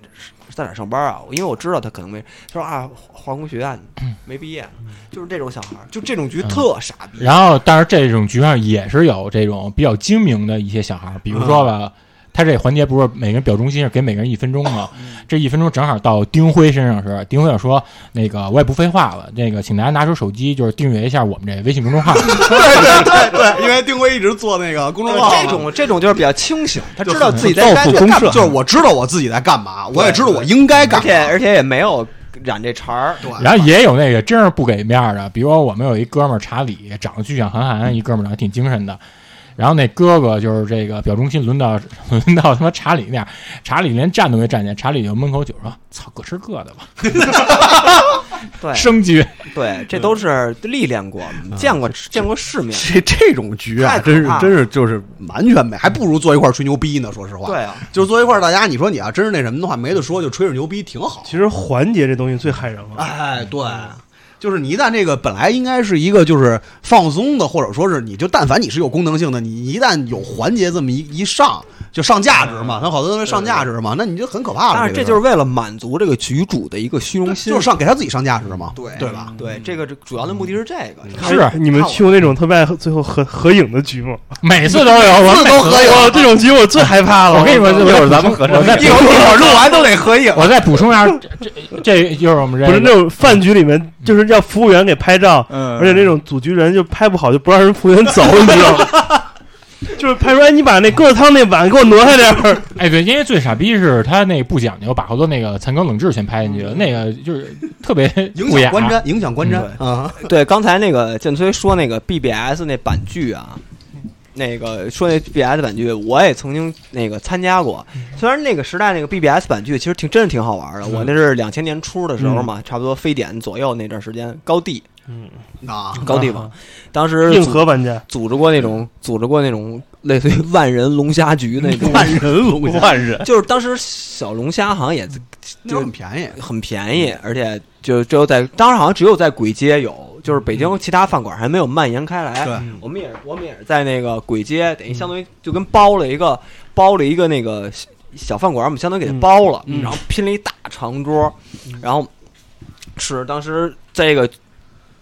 在哪上班啊？因为我知道他可能没，他说啊，化工学院没毕业，就是这种小孩，就这种局特傻逼。然后，但是这种局上也是有这种比较精明的一些小孩，比如说吧，他这环节不是每个人表忠心是给每个人一分钟吗？这一分钟正好到丁辉身上时，丁辉要说那个我也不废话了，那个请大家拿出手机，就是订阅一下我们这微信公众号。<laughs> 对对对，因为丁辉一直做那个公众号，这种这种就是比较清醒，他知道自己在造干福公社，就是我知道我自己在干嘛，我也知道我应该干而且。而且也没有染这茬儿。对，然后也有那个真是不给面儿的，比如说我们有一哥们儿查理，长得巨像韩寒，一哥们儿长得挺精神的。然后那哥哥就是这个表忠心轮到 <laughs> 轮到他妈查理那样，查理连站都没站见，查理就闷口酒说：“操，各吃各的吧。<laughs> 对”升级对，这都是历练过、见过见过世面。这这种局啊，真是真是就是完全没，还不如坐一块儿吹牛逼呢。说实话，对，啊，就是坐一块儿，大家你说你要真是那什么的话，没得说，就吹着牛逼挺好。其实环节这东西最害人了。哎，对，就是你一旦这个本来应该是一个就是放松的，或者说是你就但凡你是有功能性的，你一旦有环节这么一一上，就上价值嘛，他好多东西上价值嘛，那你就很可怕了。但是这就是为了满足这个局主的一个虚荣心，就是上给他自己上价值嘛，对对吧？对，这个主要的目的是这个。是哎你们去过那种特别爱最后合合影的局吗？每次都有，我每次都合影哇，这种局我最害怕了。我跟你说，一会儿咱们合我再一会儿一会录完都得合影。我再补充一下，这这这就是我们这不是那种饭局里面，就是让服务员给拍照，嗯而且那种组局人就拍不好就不让人服务员走，你知道吗？<laughs> 就是拍出来，你把那疙瘩汤那碗给我挪开点儿。哎，对，因为最傻逼是他那不讲究，把好多那个残羹冷炙全拍进去了，那个就是特别影。响观瞻，影响观瞻啊！对，刚才那个建崔说那个 BBS 那版剧啊，那个说那 BBS 版剧，我也曾经那个参加过。虽然那个时代那个 BBS 版剧其实挺真的挺好玩的，我那是两千年初的时候嘛，差不多非典左右那段时间，高地嗯。啊，高地嘛，当时硬核玩家，组织过那种组织过那种类似于万人龙虾局那种，万人龙虾 <laughs> 万人，就是当时小龙虾好像也就很便宜，很便宜，而且就只有在当时好像只有在簋街有，就是北京其他饭馆还没有蔓延开来。对。我们也是我们也是在那个簋街，等于相当于就跟包了一个包了一个那个小小饭馆，我们相当于给它包了，然后拼了一大长桌，然后是当时这个。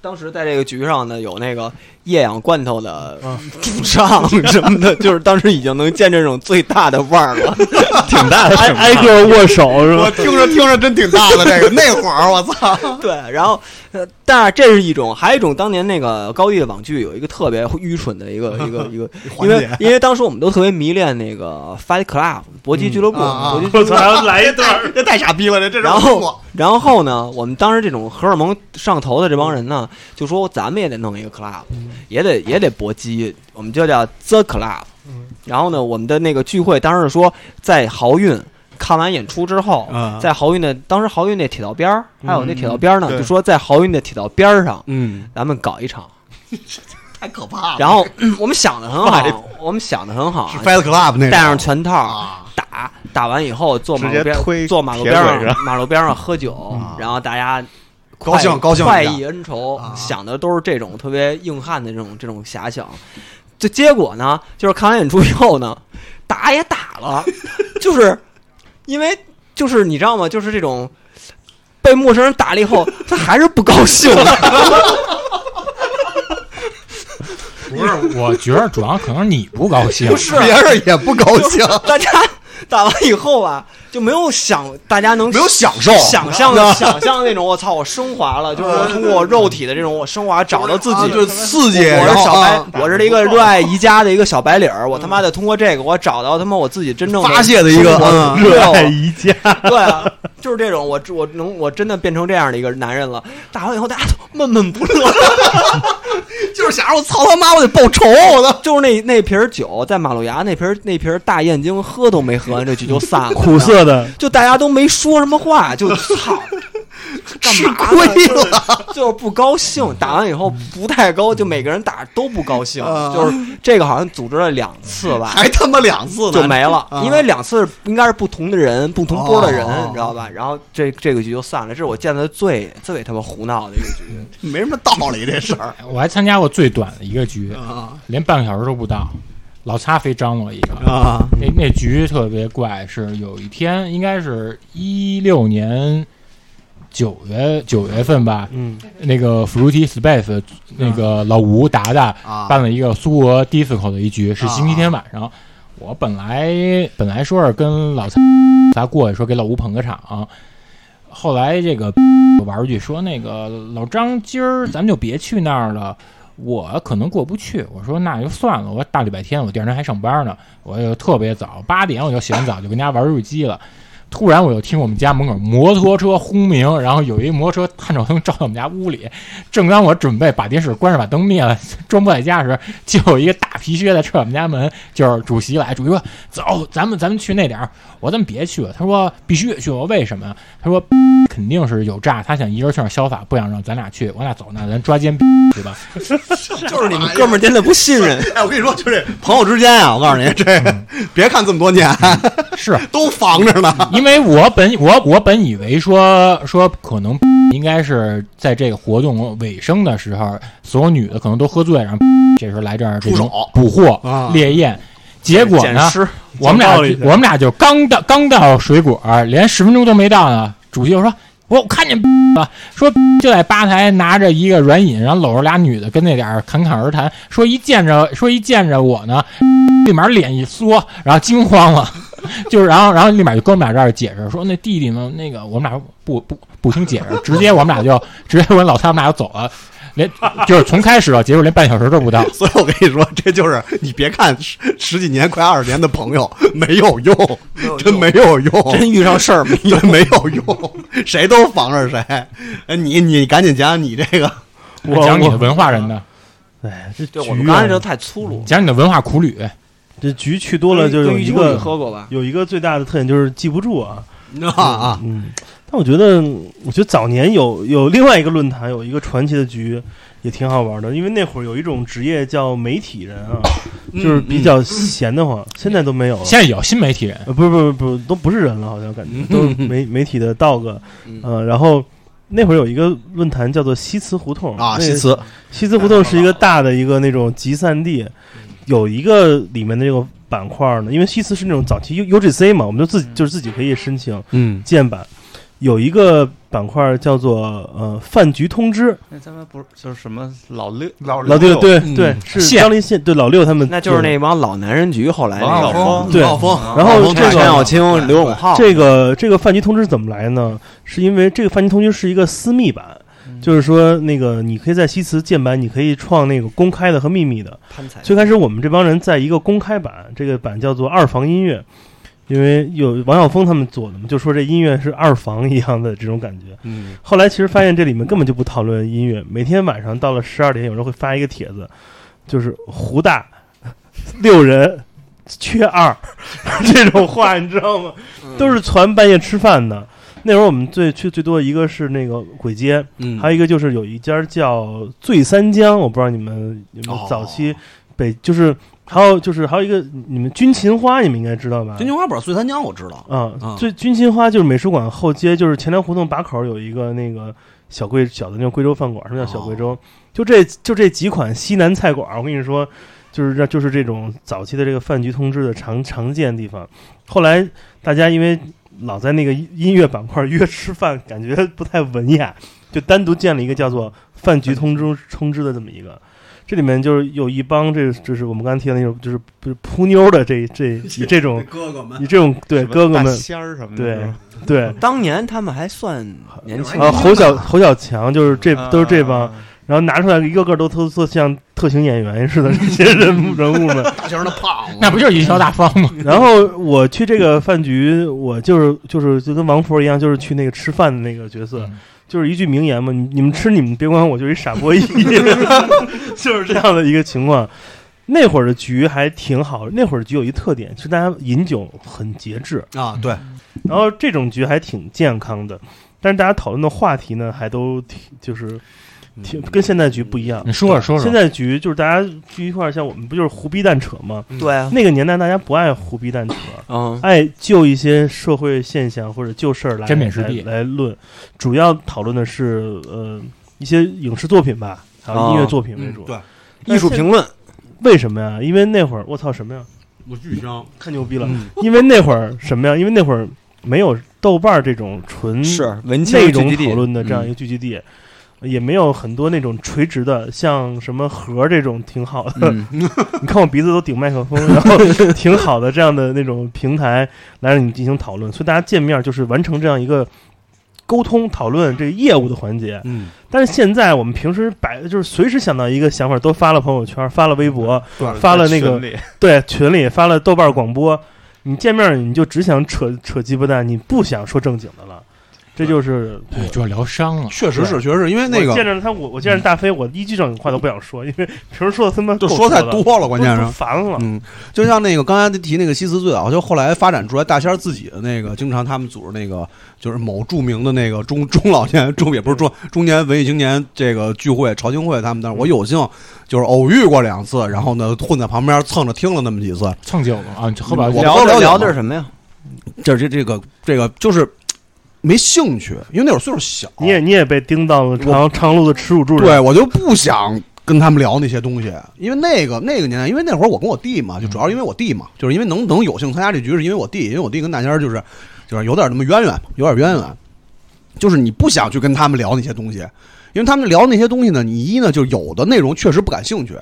当时在这个局上呢，有那个液氧罐头的嗯主唱什么的，<laughs> 就是当时已经能见这种最大的腕儿了。<laughs> 挺大的，挨挨个握手是吧？我听着听着真挺大的这个，那会儿我操，<laughs> 对，然后呃，但是这是一种，还有一种当年那个高地的网剧有一个特别愚蠢的一个一个一个，因为因为当时我们都特别迷恋那个 Fight Club 搏击俱乐部，搏击俱乐部。我操，还要来一段。这太傻逼了，这这然后，然后呢，我们当时这种荷尔蒙上头的这帮人呢，就说咱们也得弄一个 club，也得也得搏击，我们就叫 The Club。然后呢，我们的那个聚会当时是说在豪运看完演出之后，啊在豪运的当时豪运那铁道边儿，还有那铁道边儿呢，对就说在豪运的铁道边儿上，嗯，咱们搞一场。<laughs> 太可怕了。然后 <clears throat> 我们想的很好，我们想的很好是啊，Fight Club 那种戴上拳套啊，打，打完以后坐马路边推坐马路边上马路边上喝酒啊，然后大家高兴快高兴快意恩仇啊，想的都是这种特别硬汉的这种这种遐想。这结果呢，就是看完演出以后呢，打也打了，就是因为就是你知道吗？就是这种被陌生人打了以后，他还是不高兴。<laughs> 不是，我觉得主要可能你不高兴，不是别人也不高兴，<laughs> 大家打完以后吧，就没有想大家能没有享受，想象 <laughs> 想象那种，我操，我升华了，<laughs> 就是通过肉体的这种我升华，找到自己。啊 <laughs> 就是刺激。我是小白啊，我是一个热爱宜家的一个小白领儿。我他妈的通过这个，我找到他妈我自己真正的发泄的一个嗯热爱我宜家，对啊，就是这种，我我能我真的变成这样的一个男人了。打完以后，大家都闷闷不乐，就是想让我操他妈，我得报仇，我操！就是那那瓶酒在马路牙那瓶儿那瓶儿大燕京喝都没喝完，这局就散了。苦涩的，就大家都没说什么话，就操，<laughs> 吃亏了，就是不高兴。打完以后不太高，就每个人打都不高兴。啊。就是这个好像组织了两次吧，还他妈两次呢，就没了，啊。因为两次应该是不同的人、不同波的人，哦。你知道吧？然后这这个局就散了，这是我见的最最他妈胡闹的一个局。<laughs> 没什么道理这事儿。我还参加过最短的一个局，啊。连半个小时都不到，老擦非张罗一个。啊那那局特别怪，是有一天应该是一六年九月九月份吧，嗯，那个 Fruity Space 那个老吴达达啊办了一个苏俄 disco 的一局，是星期天晚上。我本来本来说是跟老蔡仨过去，说给老吴捧个场。后来这个玩一句说那个老张今儿咱们就别去那儿了，我可能过不去。我说那就算了，我大礼拜天我第二天还上班呢，我就特别早八点我就洗完澡就跟家玩日机了。突然我就听我们家门口摩托车轰鸣，然后有一摩托车探照灯照到我们家屋里。正当我准备把电视关上，把灯灭了，<laughs> 装不在家时，就有一个大皮靴在踹我们家门，就是主席来，主席说：“走，咱们咱们去那点儿。”我说：“咱们别去了。”他说：“必须得去。”我说：“为什么呀？”他说：“ <laughs> 肯定是有诈，他想一人去那儿消法，不想让咱俩去。我俩走，那咱抓奸对吧？<laughs> 就是你们哥们儿真的不信任。哎，我跟你说，就这朋友之间啊，我告诉你，这别看这么多年，是都防着呢。因为我本我我本以为说说可能应该是在这个活动尾声的时候，所有女的可能都喝醉，然后这时候来这儿这种出手捕获啊猎艳。结果呢，我们俩我们俩就刚到刚到水果，连十分钟都没到呢，主席就说：“我我看见了，说就在吧台拿着一个软饮，然后搂着俩女的跟那点儿侃侃而谈，说一见着说一见着我呢，立马脸一缩，然后惊慌了，<laughs> 就是然后然后立马就跟我们俩这儿解释说那弟弟呢那个我们俩不不不听解释，直接我们俩就直接我跟老蔡我们俩就走了。连就是从开始到结束连半小时都不到，<laughs> 所以我跟你说，这就是你别看十十几年、快二十年的朋友没有用，真没有用，真遇上事儿没 <laughs> 有没有用，谁都防着谁。哎，你你赶紧讲讲你这个，我讲你的文化人的，哎，这对，我们刚才啊这太粗鲁。讲你的文化苦旅。这局去多了，就有一个喝过吧？有一个最大的特点就是记不住啊。<laughs> 啊啊，嗯，但我觉得，我觉得早年有有另外一个论坛，有一个传奇的局，也挺好玩的。因为那会儿有一种职业叫媒体人啊，就是比较闲得慌，现在都没有了。现在有新媒体人，呃，不是不是不是，都不是人了，好像感觉都是 <laughs> 媒媒体的 dog，嗯呃，然后那会儿有一个论坛叫做西祠胡同啊，西祠西祠胡同是一个大的一个那种集散地，有一个里面的这个板块呢，因为西祠是那种早期 U UGC 嘛，我们就自己就是自己可以申请嗯。建版，有一个板块叫做呃饭局通知，那咱们不是就是什么老六老老六对嗯。对是张林县对老六他们那就是那帮老男人局后来王那个晓峰。对。然后这个陈小青、刘永浩，这个这个饭局通知怎么来呢？是因为这个饭局通知是一个私密版，就是说那个你可以在西祠建版，你可以创那个公开的和秘密的。最开始我们这帮人在一个公开版，这个版叫做二房音乐，因为有王晓峰他们做的嘛，就说这音乐是二房一样的这种感觉。嗯后来其实发现这里面根本就不讨论音乐，每天晚上到了十二点，有人会发一个帖子，就是胡大 <laughs> 六人缺二 <laughs> 这种话，你知道吗？都是传半夜吃饭的。那会儿我们最去最多的一个是那个簋街，嗯，还有一个就是有一家叫醉三江，我不知道你们有没有哦早期北就是还有就是还有一个你们军琴花，你们应该知道吧？军情花不是醉三江，我知道，啊啊，最军琴花就是美术馆后街，就是前粮胡同把口有一个那个小贵小的那种贵州饭馆，什么叫小贵州？哦就这就这几款西南菜馆，我跟你说，就是这就是这种早期的这个饭局通知的常常见地方。后来大家因为老在那个音音乐板块约吃饭，感觉不太文雅，就单独建了一个叫做饭局通知通知的这么一个。这里面就是有一帮这就是我们刚才提到那种，就是就是扑妞的这这以这种 <laughs> 哥哥们。以这种对哥哥们。仙儿什么的，对对。当年他们还算年轻。啊，侯小侯小强就是这都是这帮，啊然后拿出来一个个都特特像特型演员似的 <laughs> 这些人物人物们。大型的胖子，那不就是贻笑大方吗？<laughs> 然后我去这个饭局，我就是就是就跟王婆一样，就是去那个吃饭的那个角色，嗯就是一句名言嘛，你你们吃你们别管我，就是一傻波一，<laughs> 就是这样的一个情况。那会儿的局还挺好，那会儿的局有一特点，是大家饮酒很节制，啊，对，然后这种局还挺健康的，但是大家讨论的话题呢，还都挺就是挺跟现在局不一样。你说说说说。现在局就是大家聚一块儿，像我们不就是胡逼蛋扯吗？对啊，那个年代大家不爱胡逼蛋扯，嗯，爱就一些社会现象或者旧事儿来针砭时弊来来论，主要讨论的是呃一些影视作品吧，还有音乐作品为主。对，艺术评论，为什么呀？因为那会儿我操什么呀？我巨香，太牛逼了！嗯因为那会儿什么呀？因为那会儿没有豆瓣儿这种纯是文青内容讨论的这样一个聚集地，也没有很多那种垂直的，像什么盒这种挺好的。嗯，<laughs> 你看我鼻子都顶麦克风，然后挺好的这样的那种平台来让你进行讨论，所以大家见面就是完成这样一个沟通讨论这个业务的环节。嗯，但是现在我们平时摆就是随时想到一个想法，都发了朋友圈，发了微博，对发了那个群对群里发了豆瓣广播，你见面你就只想扯扯鸡巴蛋，你不想说正经的了，这就是对，主要疗伤了。确实是，确实是因为那个见着他，我我见着大飞，我一句正经话都不想说，因为平时说的他妈够就说太多了，关键是。烦了。嗯，就像那个刚才提那个西祠最早，就后来发展出来大仙儿自己的那个，经常他们组织那个，就是某著名的那个中中老年中也不是中中年文艺青年这个聚会朝庆会，他们那儿我有幸就是偶遇过两次，然后呢混在旁边蹭着听了那么几次，蹭酒了啊，喝把我酒。聊聊都了解嘛的是什么呀？这这这个这个就是没兴趣，因为那会儿岁数小，你也你也被盯到了长长路的耻辱柱上，对我就不想跟他们聊那些东西，因为那个那个年代，因为那会儿我跟我弟嘛，就主要因为我弟嘛，就是因为能能有幸参加这局，是因为我弟，因为我弟跟大家就是就是有点那么渊源，有点渊源，就是你不想去跟他们聊那些东西，因为他们聊那些东西呢，你一呢就有的内容确实不感兴趣。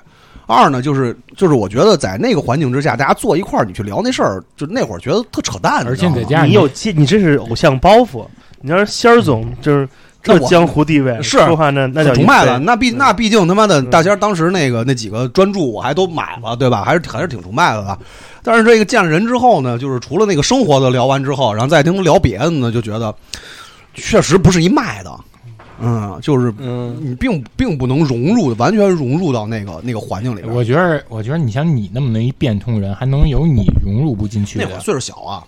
二呢，就是就是，我觉得在那个环境之下，大家坐一块儿，你去聊那事儿，就那会儿觉得特扯淡。而且你知道吗再加上你有接，你这是偶像包袱。你要是仙儿总，就是这江湖地位，是说话那那叫一很崇拜的，飞那毕那毕竟他妈的嗯大仙儿当时那个那几个专注我还都买了，对吧？还是还是挺崇拜的吧。但是这个见了人之后呢，就是除了那个生活的聊完之后，然后再听他聊别的呢，就觉得确实不是一卖的。嗯，就是嗯，你并并不能融入，完全融入到那个那个环境里边。我觉得，我觉得你像你那么的一变通人，还能有你融入不进去的。那会儿岁数小啊，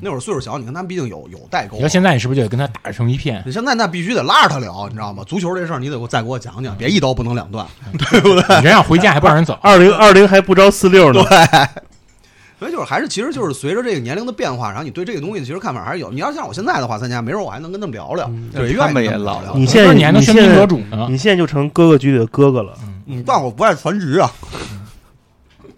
那会儿岁数小，你跟他们毕竟有有代沟你。说现在你是不是就得跟他打成一片？你现在那必须得拉着他聊，你知道吗？足球这事儿你得给我再给我讲讲，别一刀不能两断。对不对？人要回家还不让人走？二零二零还不着四六呢。<laughs> 所以就是还是其实就是随着这个年龄的变化，然后你对这个东西其实看法还是有。你要像我现在的话参加，没准我还能跟他们聊聊，对，愿意他们也老聊聊。你现在你还能喧你现在宾夺主呢？你现在就成哥哥局里的哥哥了。嗯，但我不爱传局啊。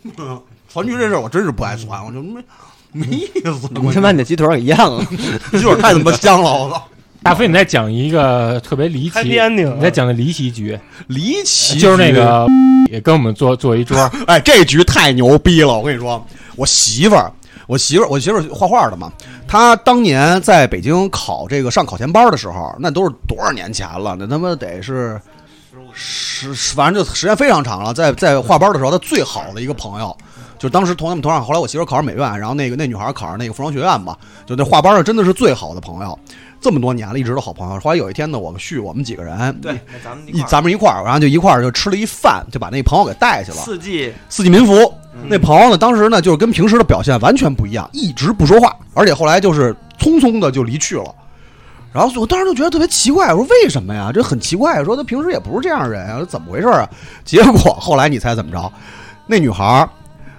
<laughs> 传局这事儿我真是不爱传，我就没没意思。你先把你的鸡腿儿给咽了，鸡腿儿太他妈香了，我操！大飞，你再讲一个特别离奇你再讲个离奇局，离奇，就是那。<laughs> 个也跟我们坐坐一桌，哎，这局太牛逼了！我跟你说，我媳妇儿，我媳妇儿，我媳妇儿画画的嘛。她当年在北京考这个上考前班的时候，那都是多少年前了？那他妈得是十十，反正就时间非常长了。在在画班的时候，她最好的一个朋友，就当时同他们同上。后来我媳妇考上美院，然后那个那女孩考上那个服装学院嘛，就那画班的真的是最好的朋友。这么多年了，一直都好朋友。后来有一天呢，我们续我们几个人，对，咱们一咱们一块儿，然后就一块儿就吃了一饭，就把那朋友给带去了。四季四季民福。那朋友呢，当时呢就是跟平时的表现完全不一样，一直不说话，而且后来就是匆匆的就离去了。然后我当时就觉得特别奇怪，我说为什么呀？这很奇怪，说他平时也不是这样的人啊，怎么回事啊？结果后来你猜怎么着？那女孩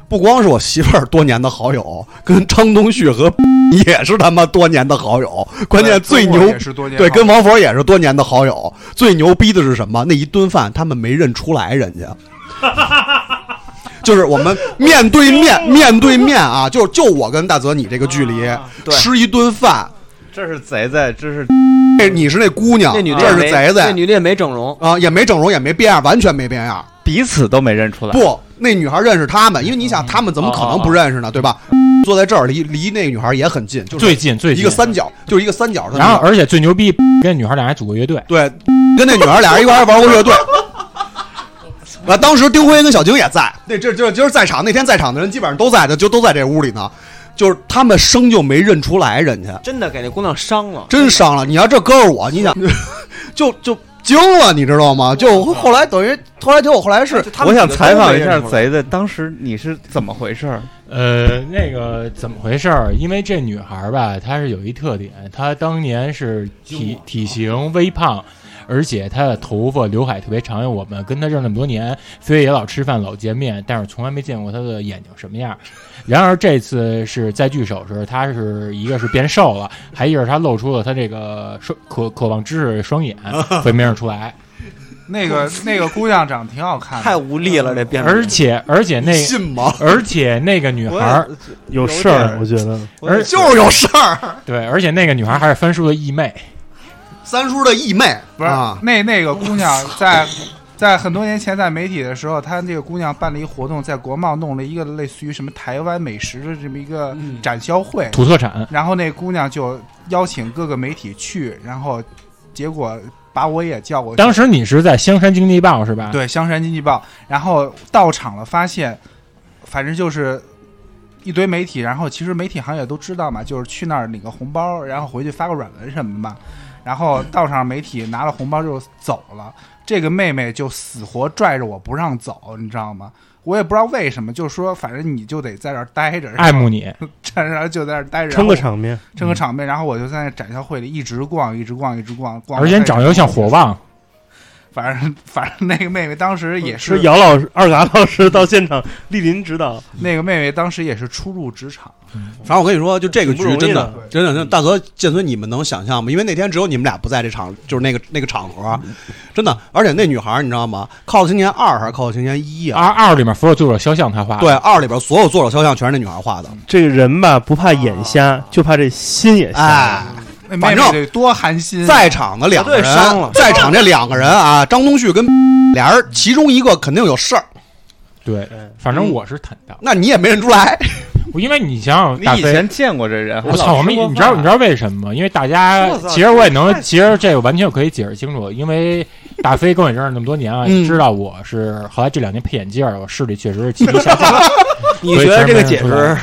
不光是我媳妇儿多年的好友，跟张东旭和 <laughs> 也是他妈多年的好友，关键最牛也是多年对，跟王佛也是多年的好友。最牛逼的是什么？那一顿饭他们没认出来人家。<laughs> 就是我们面对面 <laughs> 面对面啊，就就我跟大泽你这个距离，对吃一顿饭，这是贼贼，这是这你是那姑娘，那女的这是贼贼那女的也没整容，啊，也没整容，也没变样，完全没变样。彼此都没认出来。不，那女孩认识他们，因为你想，他们怎么可能不认识呢？对吧？坐在这儿，离离那个女孩也很近，就是最近最近一个三角，就是一个三角。然后而且最牛逼，跟女孩俩还组过乐队，对，跟那女孩俩人一块儿玩过乐队。啊，当时丁辉跟小晶也在，那这这今儿在场那天在场的人基本上都在的，就都在这屋里呢。就是他们生就没认出来人家，真的给那姑娘伤了。真伤了。你要这搁着我，你想，<laughs> 就就惊了，你知道吗？就后来等于后来结果后来是我想采访一下贼的，当时你是怎么回事？呃，那个怎么回事？因为这女孩吧，她是有一特点，她当年是体体型微胖，而且她的头发刘海特别长。因为我们跟她认识那么多年，所以也老吃饭老见面，但是从来没见过她的眼睛什么样。然而这次是在聚首时，她是一个是变瘦了，<laughs> 还一个是她露出了她这个双渴渴望知识双眼，所以没认出来。那个 <laughs> 那个姑娘长得挺好看太，无力了，这变而且而且那信吗？而且那个女孩儿有事儿，我觉得而就是有事儿。对，而且那个女孩儿还是翻书的义妹。三叔的义妹不是、啊，那那个姑娘 <laughs> 在在很多年前在媒体的时候，她那个姑娘办了一个活动，在国贸弄了一个类似于什么台湾美食的这么一个展销会，土特产，然后那姑娘就邀请各个媒体去，然后结果把我也叫过去。当时你是在香山经济报是吧？，对《香山经济报》，然后到场了，发现反正就是一堆媒体，然后其实媒体行业都知道嘛，就是去那儿领个红包，然后回去发个软文什么的嘛。然后道上媒体拿了红包就走了，这个妹妹就死活拽着我不让走，你知道吗？我也不知道为什么，就说反正你就得在这儿待着，爱慕你，然后就在这儿待着，撑个场面。撑个场面。然后我就在那展销会里一直逛，一直逛，一直逛，逛。而且你长得又像火，旺，反正 <laughs> 反正那个妹妹当时也是是姚老师、二嘎老师到现场莅临指导，那个妹妹当时也是初入职场，反正我跟你说，就这个局真的的真的真的，大泽建孙，你们能想象吗？因为那天只有你们俩不在这场，就是那个那个场合，真的。而且那女孩你知道吗？《靠青年二》还是《靠青年一》啊？二二里面所有作者肖像他画的，对，二里边所有作者肖像全是那女孩画的。这个人吧不怕眼瞎，就怕这心也瞎。反正多寒心啊。在场的两个人在场这两个人啊，张东旭跟俩人，其中一个肯定有事儿，对，反正我是坦荡，那你也没认出来。<laughs> 因为你想想，你。以前见过这人？我操！我们你知道你知道为什么吗？因为大家其实我也能，其实这个完全可以解释清楚。因为大飞跟我认识那么多年啊，<laughs> 嗯知道我是后来这两年配眼镜儿，我视力确实是急剧下降。<laughs> 你觉得这个解释？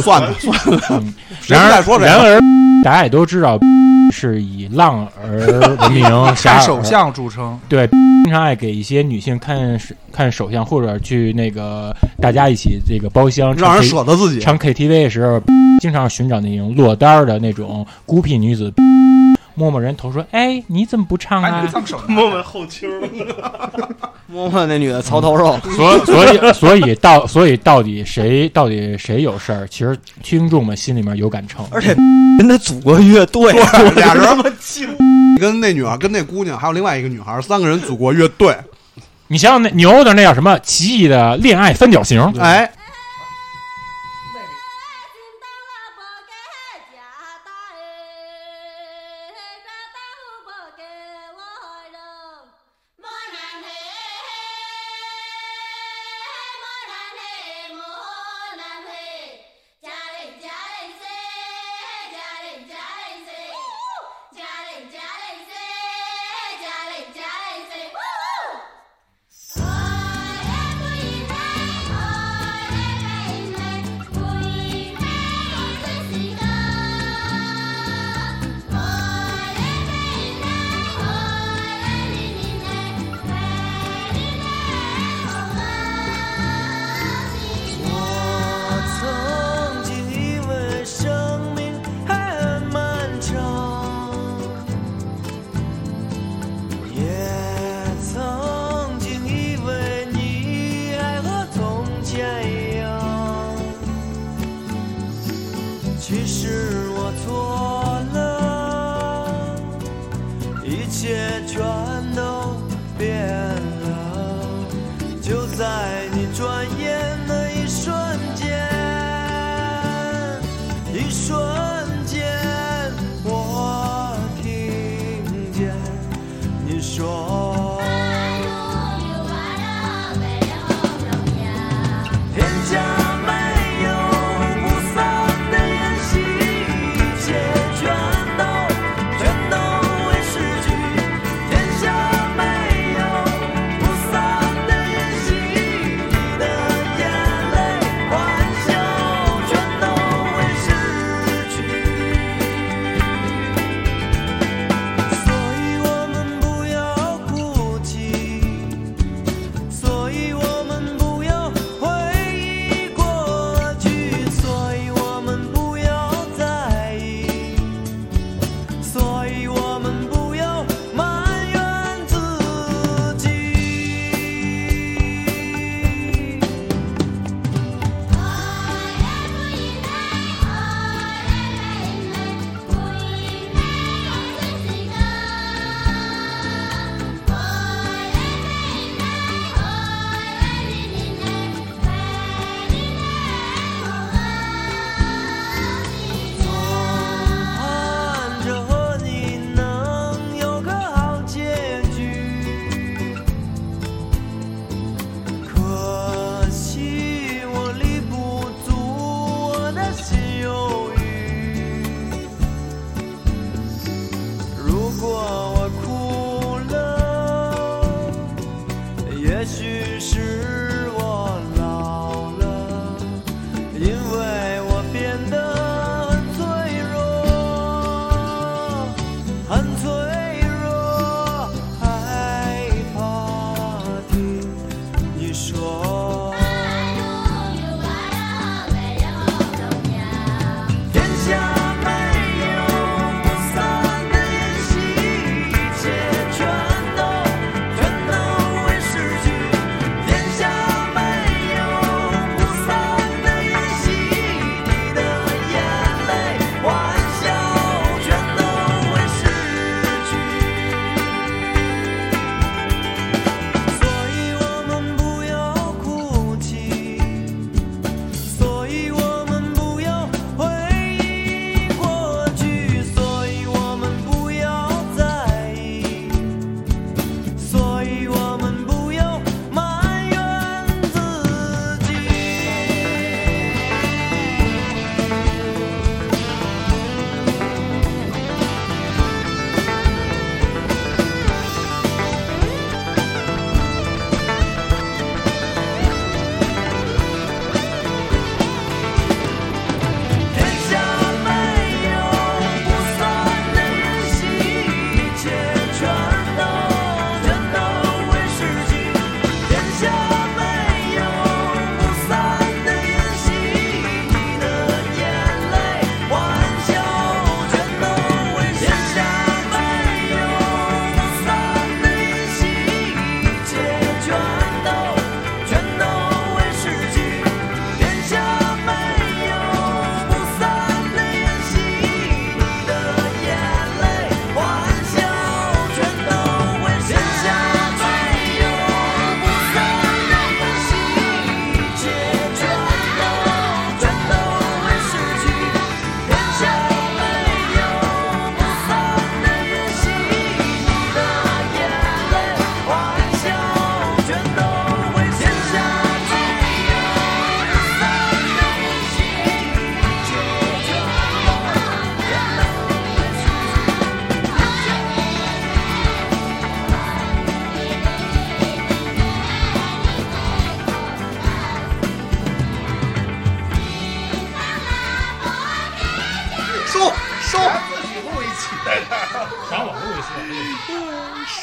算了算了，嗯然而再说谁然而大家也都知道，<laughs> 是以浪而闻名，<laughs> 侠而看手相著称，对，经常爱给一些女性看手看手相，或者去那个大家一起这个包厢让人舍得自己。唱 KTV 的时候，经常寻找那种落单儿的那种孤僻女子，<laughs> 摸摸人头说：“哎，你怎么不唱啊？摸摸后丘，摸摸那女的槽头肉，？”所 <laughs> 所以所以到所以到底谁到底谁有事儿？其实听众们心里面有杆秤。<laughs> 而且人得组过乐队，<laughs> 俩人跟那女孩跟那姑娘还有另外一个女孩，三个人组过乐队。你想想那牛的那叫什么奇异的恋爱三角形？哎，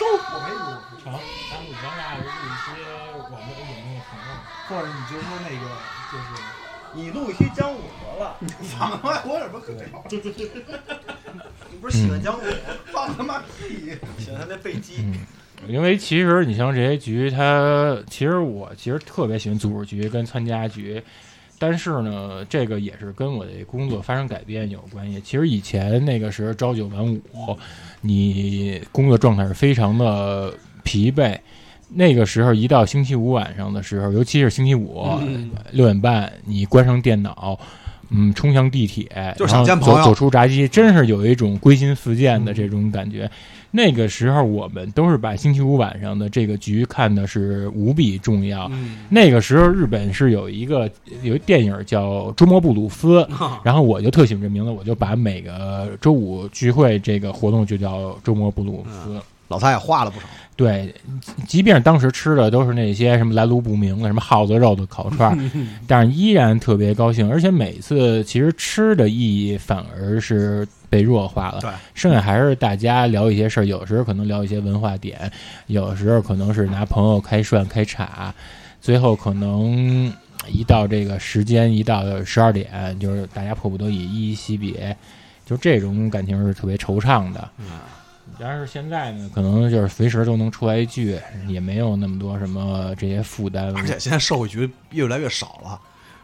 收我没录成，咱们咱俩录一些我们有没有朋友。或者你就说那个就是你录一期姜武得了，<laughs> 放他妈我有什么可聊？<laughs> 你不是喜欢姜武，放他妈屁！<laughs> 喜欢他那背肌。嗯，因为其实你像这些局，它其实我其实特别喜欢组织局跟参加局，但是呢，这个也是跟我的工作发生改变有关系。其实以前那个时候朝九晚五，你工作状态是非常的疲惫。那个时候一到星期五晚上的时候，尤其是星期五六点半，你关上电脑。嗯，冲向地铁，就是想见朋友走走出闸机，真是有一种归心似箭的这种感觉。那个时候，我们都是把星期五晚上的这个局看的是无比重要。那个时候，日本是有一个有一电影叫《周末布鲁斯》，<laughs> 然后我就特喜欢这名字，我就把每个周五聚会这个活动就叫周末布鲁斯。老蔡也画了不少，对，即便当时吃的都是那些什么来路不明的什么耗子肉的烤串儿，但是依然特别高兴。而且每次其实吃的意义反而是被弱化了，对，剩下还是大家聊一些事儿，有时候可能聊一些文化点，有时候可能是拿朋友开涮开叉，最后可能一到这个时间一到十二点，就是大家迫不得已依依惜别，就这种感情是特别惆怅的。但是现在呢，可能就是随时都能出来一句，也没有那么多什么这些负担。而且现在社会局越来越少了，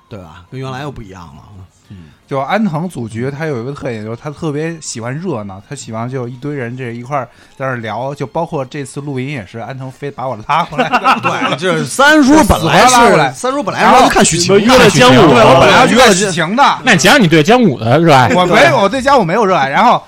对吧？跟原来又不一样了。嗯就安藤组局，他有一个特点，就是他特别喜欢热闹，他喜欢就一堆人这一块儿在那儿聊，就包括这次录音也是，安藤非把我拉过来，<laughs> 对，就是 <laughs> 三叔本来死活拉过来是三叔本来是看许晴，约了江武对我本来要去看约了许晴的，那讲讲你对江武的热爱，我没有，我对江武没有热爱。然后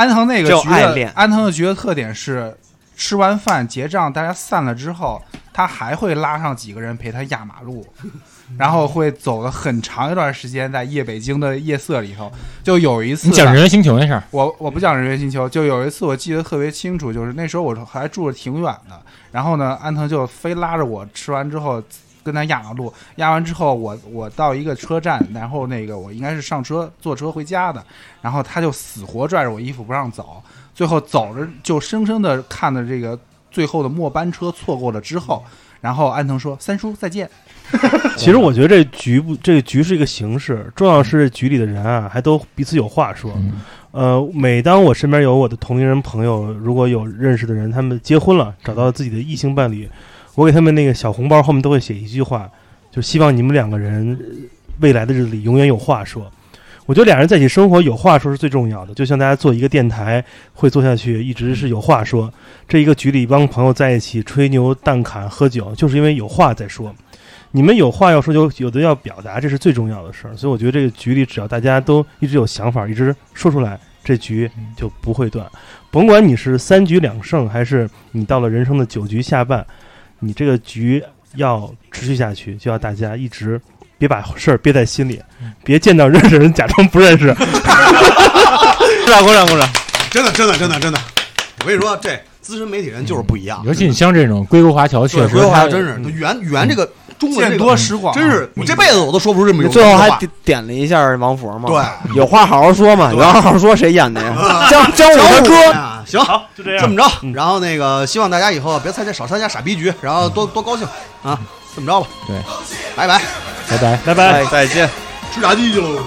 安藤那个就局爱练的安藤的局的特点是，吃完饭结账，大家散了之后，他还会拉上几个人陪他压马路，<laughs> 然后会走了很长一段时间，在夜北京的夜色里头。就有一次啊，你讲人猿星球那事儿，我我不讲人猿星球，就有一次我记得特别清楚，就是那时候我还住的挺远的，然后呢，安藤就非拉着我吃完之后跟他压马路，压完之后我我到一个车站，然后那个我应该是上车坐车回家的，然后他就死活拽着我衣服不让走，最后走着就生生的看着这个最后的末班车错过了之后，然后安藤说：“三叔再见。<laughs> 其实我觉得这局不，这个局是一个形式，重要是局里的人啊，还都彼此有话说。嗯呃，每当我身边有我的同龄人朋友，如果有认识的人，他们结婚了，找到自己的异性伴侣，我给他们那个小红包后面都会写一句话，就希望你们两个人未来的日子里永远有话说。我觉得俩人在一起生活有话说是最重要的，就像大家做一个电台会做下去，一直是有话说。这一个局里一帮朋友在一起吹牛、淡侃、喝酒，就是因为有话在说。你们有话要说，有有的要表达，这是最重要的事儿。所以我觉得这个局里，只要大家都一直有想法，一直说出来，这局就不会断。甭管你是三局两胜，还是你到了人生的九局下半，你这个局要持续下去，就要大家一直别把事儿憋在心里，别见到认识人假装不认识。<laughs> 鼓掌，鼓掌，鼓掌！真的真的真的真的，我跟你说，这资深媒体人就是不一样。尤其你像这种归国华侨，确，实归国华侨真是圆圆这个中”文这见多识广啊，真是我这辈子我都说不出这么有最后还点点了一下王佛嘛，对，有话好好说嘛，有话好好说，谁演的呀？<laughs> 姜姜武姜武的歌，啊行，好，就这样。这么着，嗯然后那个希望大家以后别参加少参加傻逼局，然后多多高兴啊，这么着吧，对，拜拜，拜拜。拜拜。再见。吃炸鸡去喽。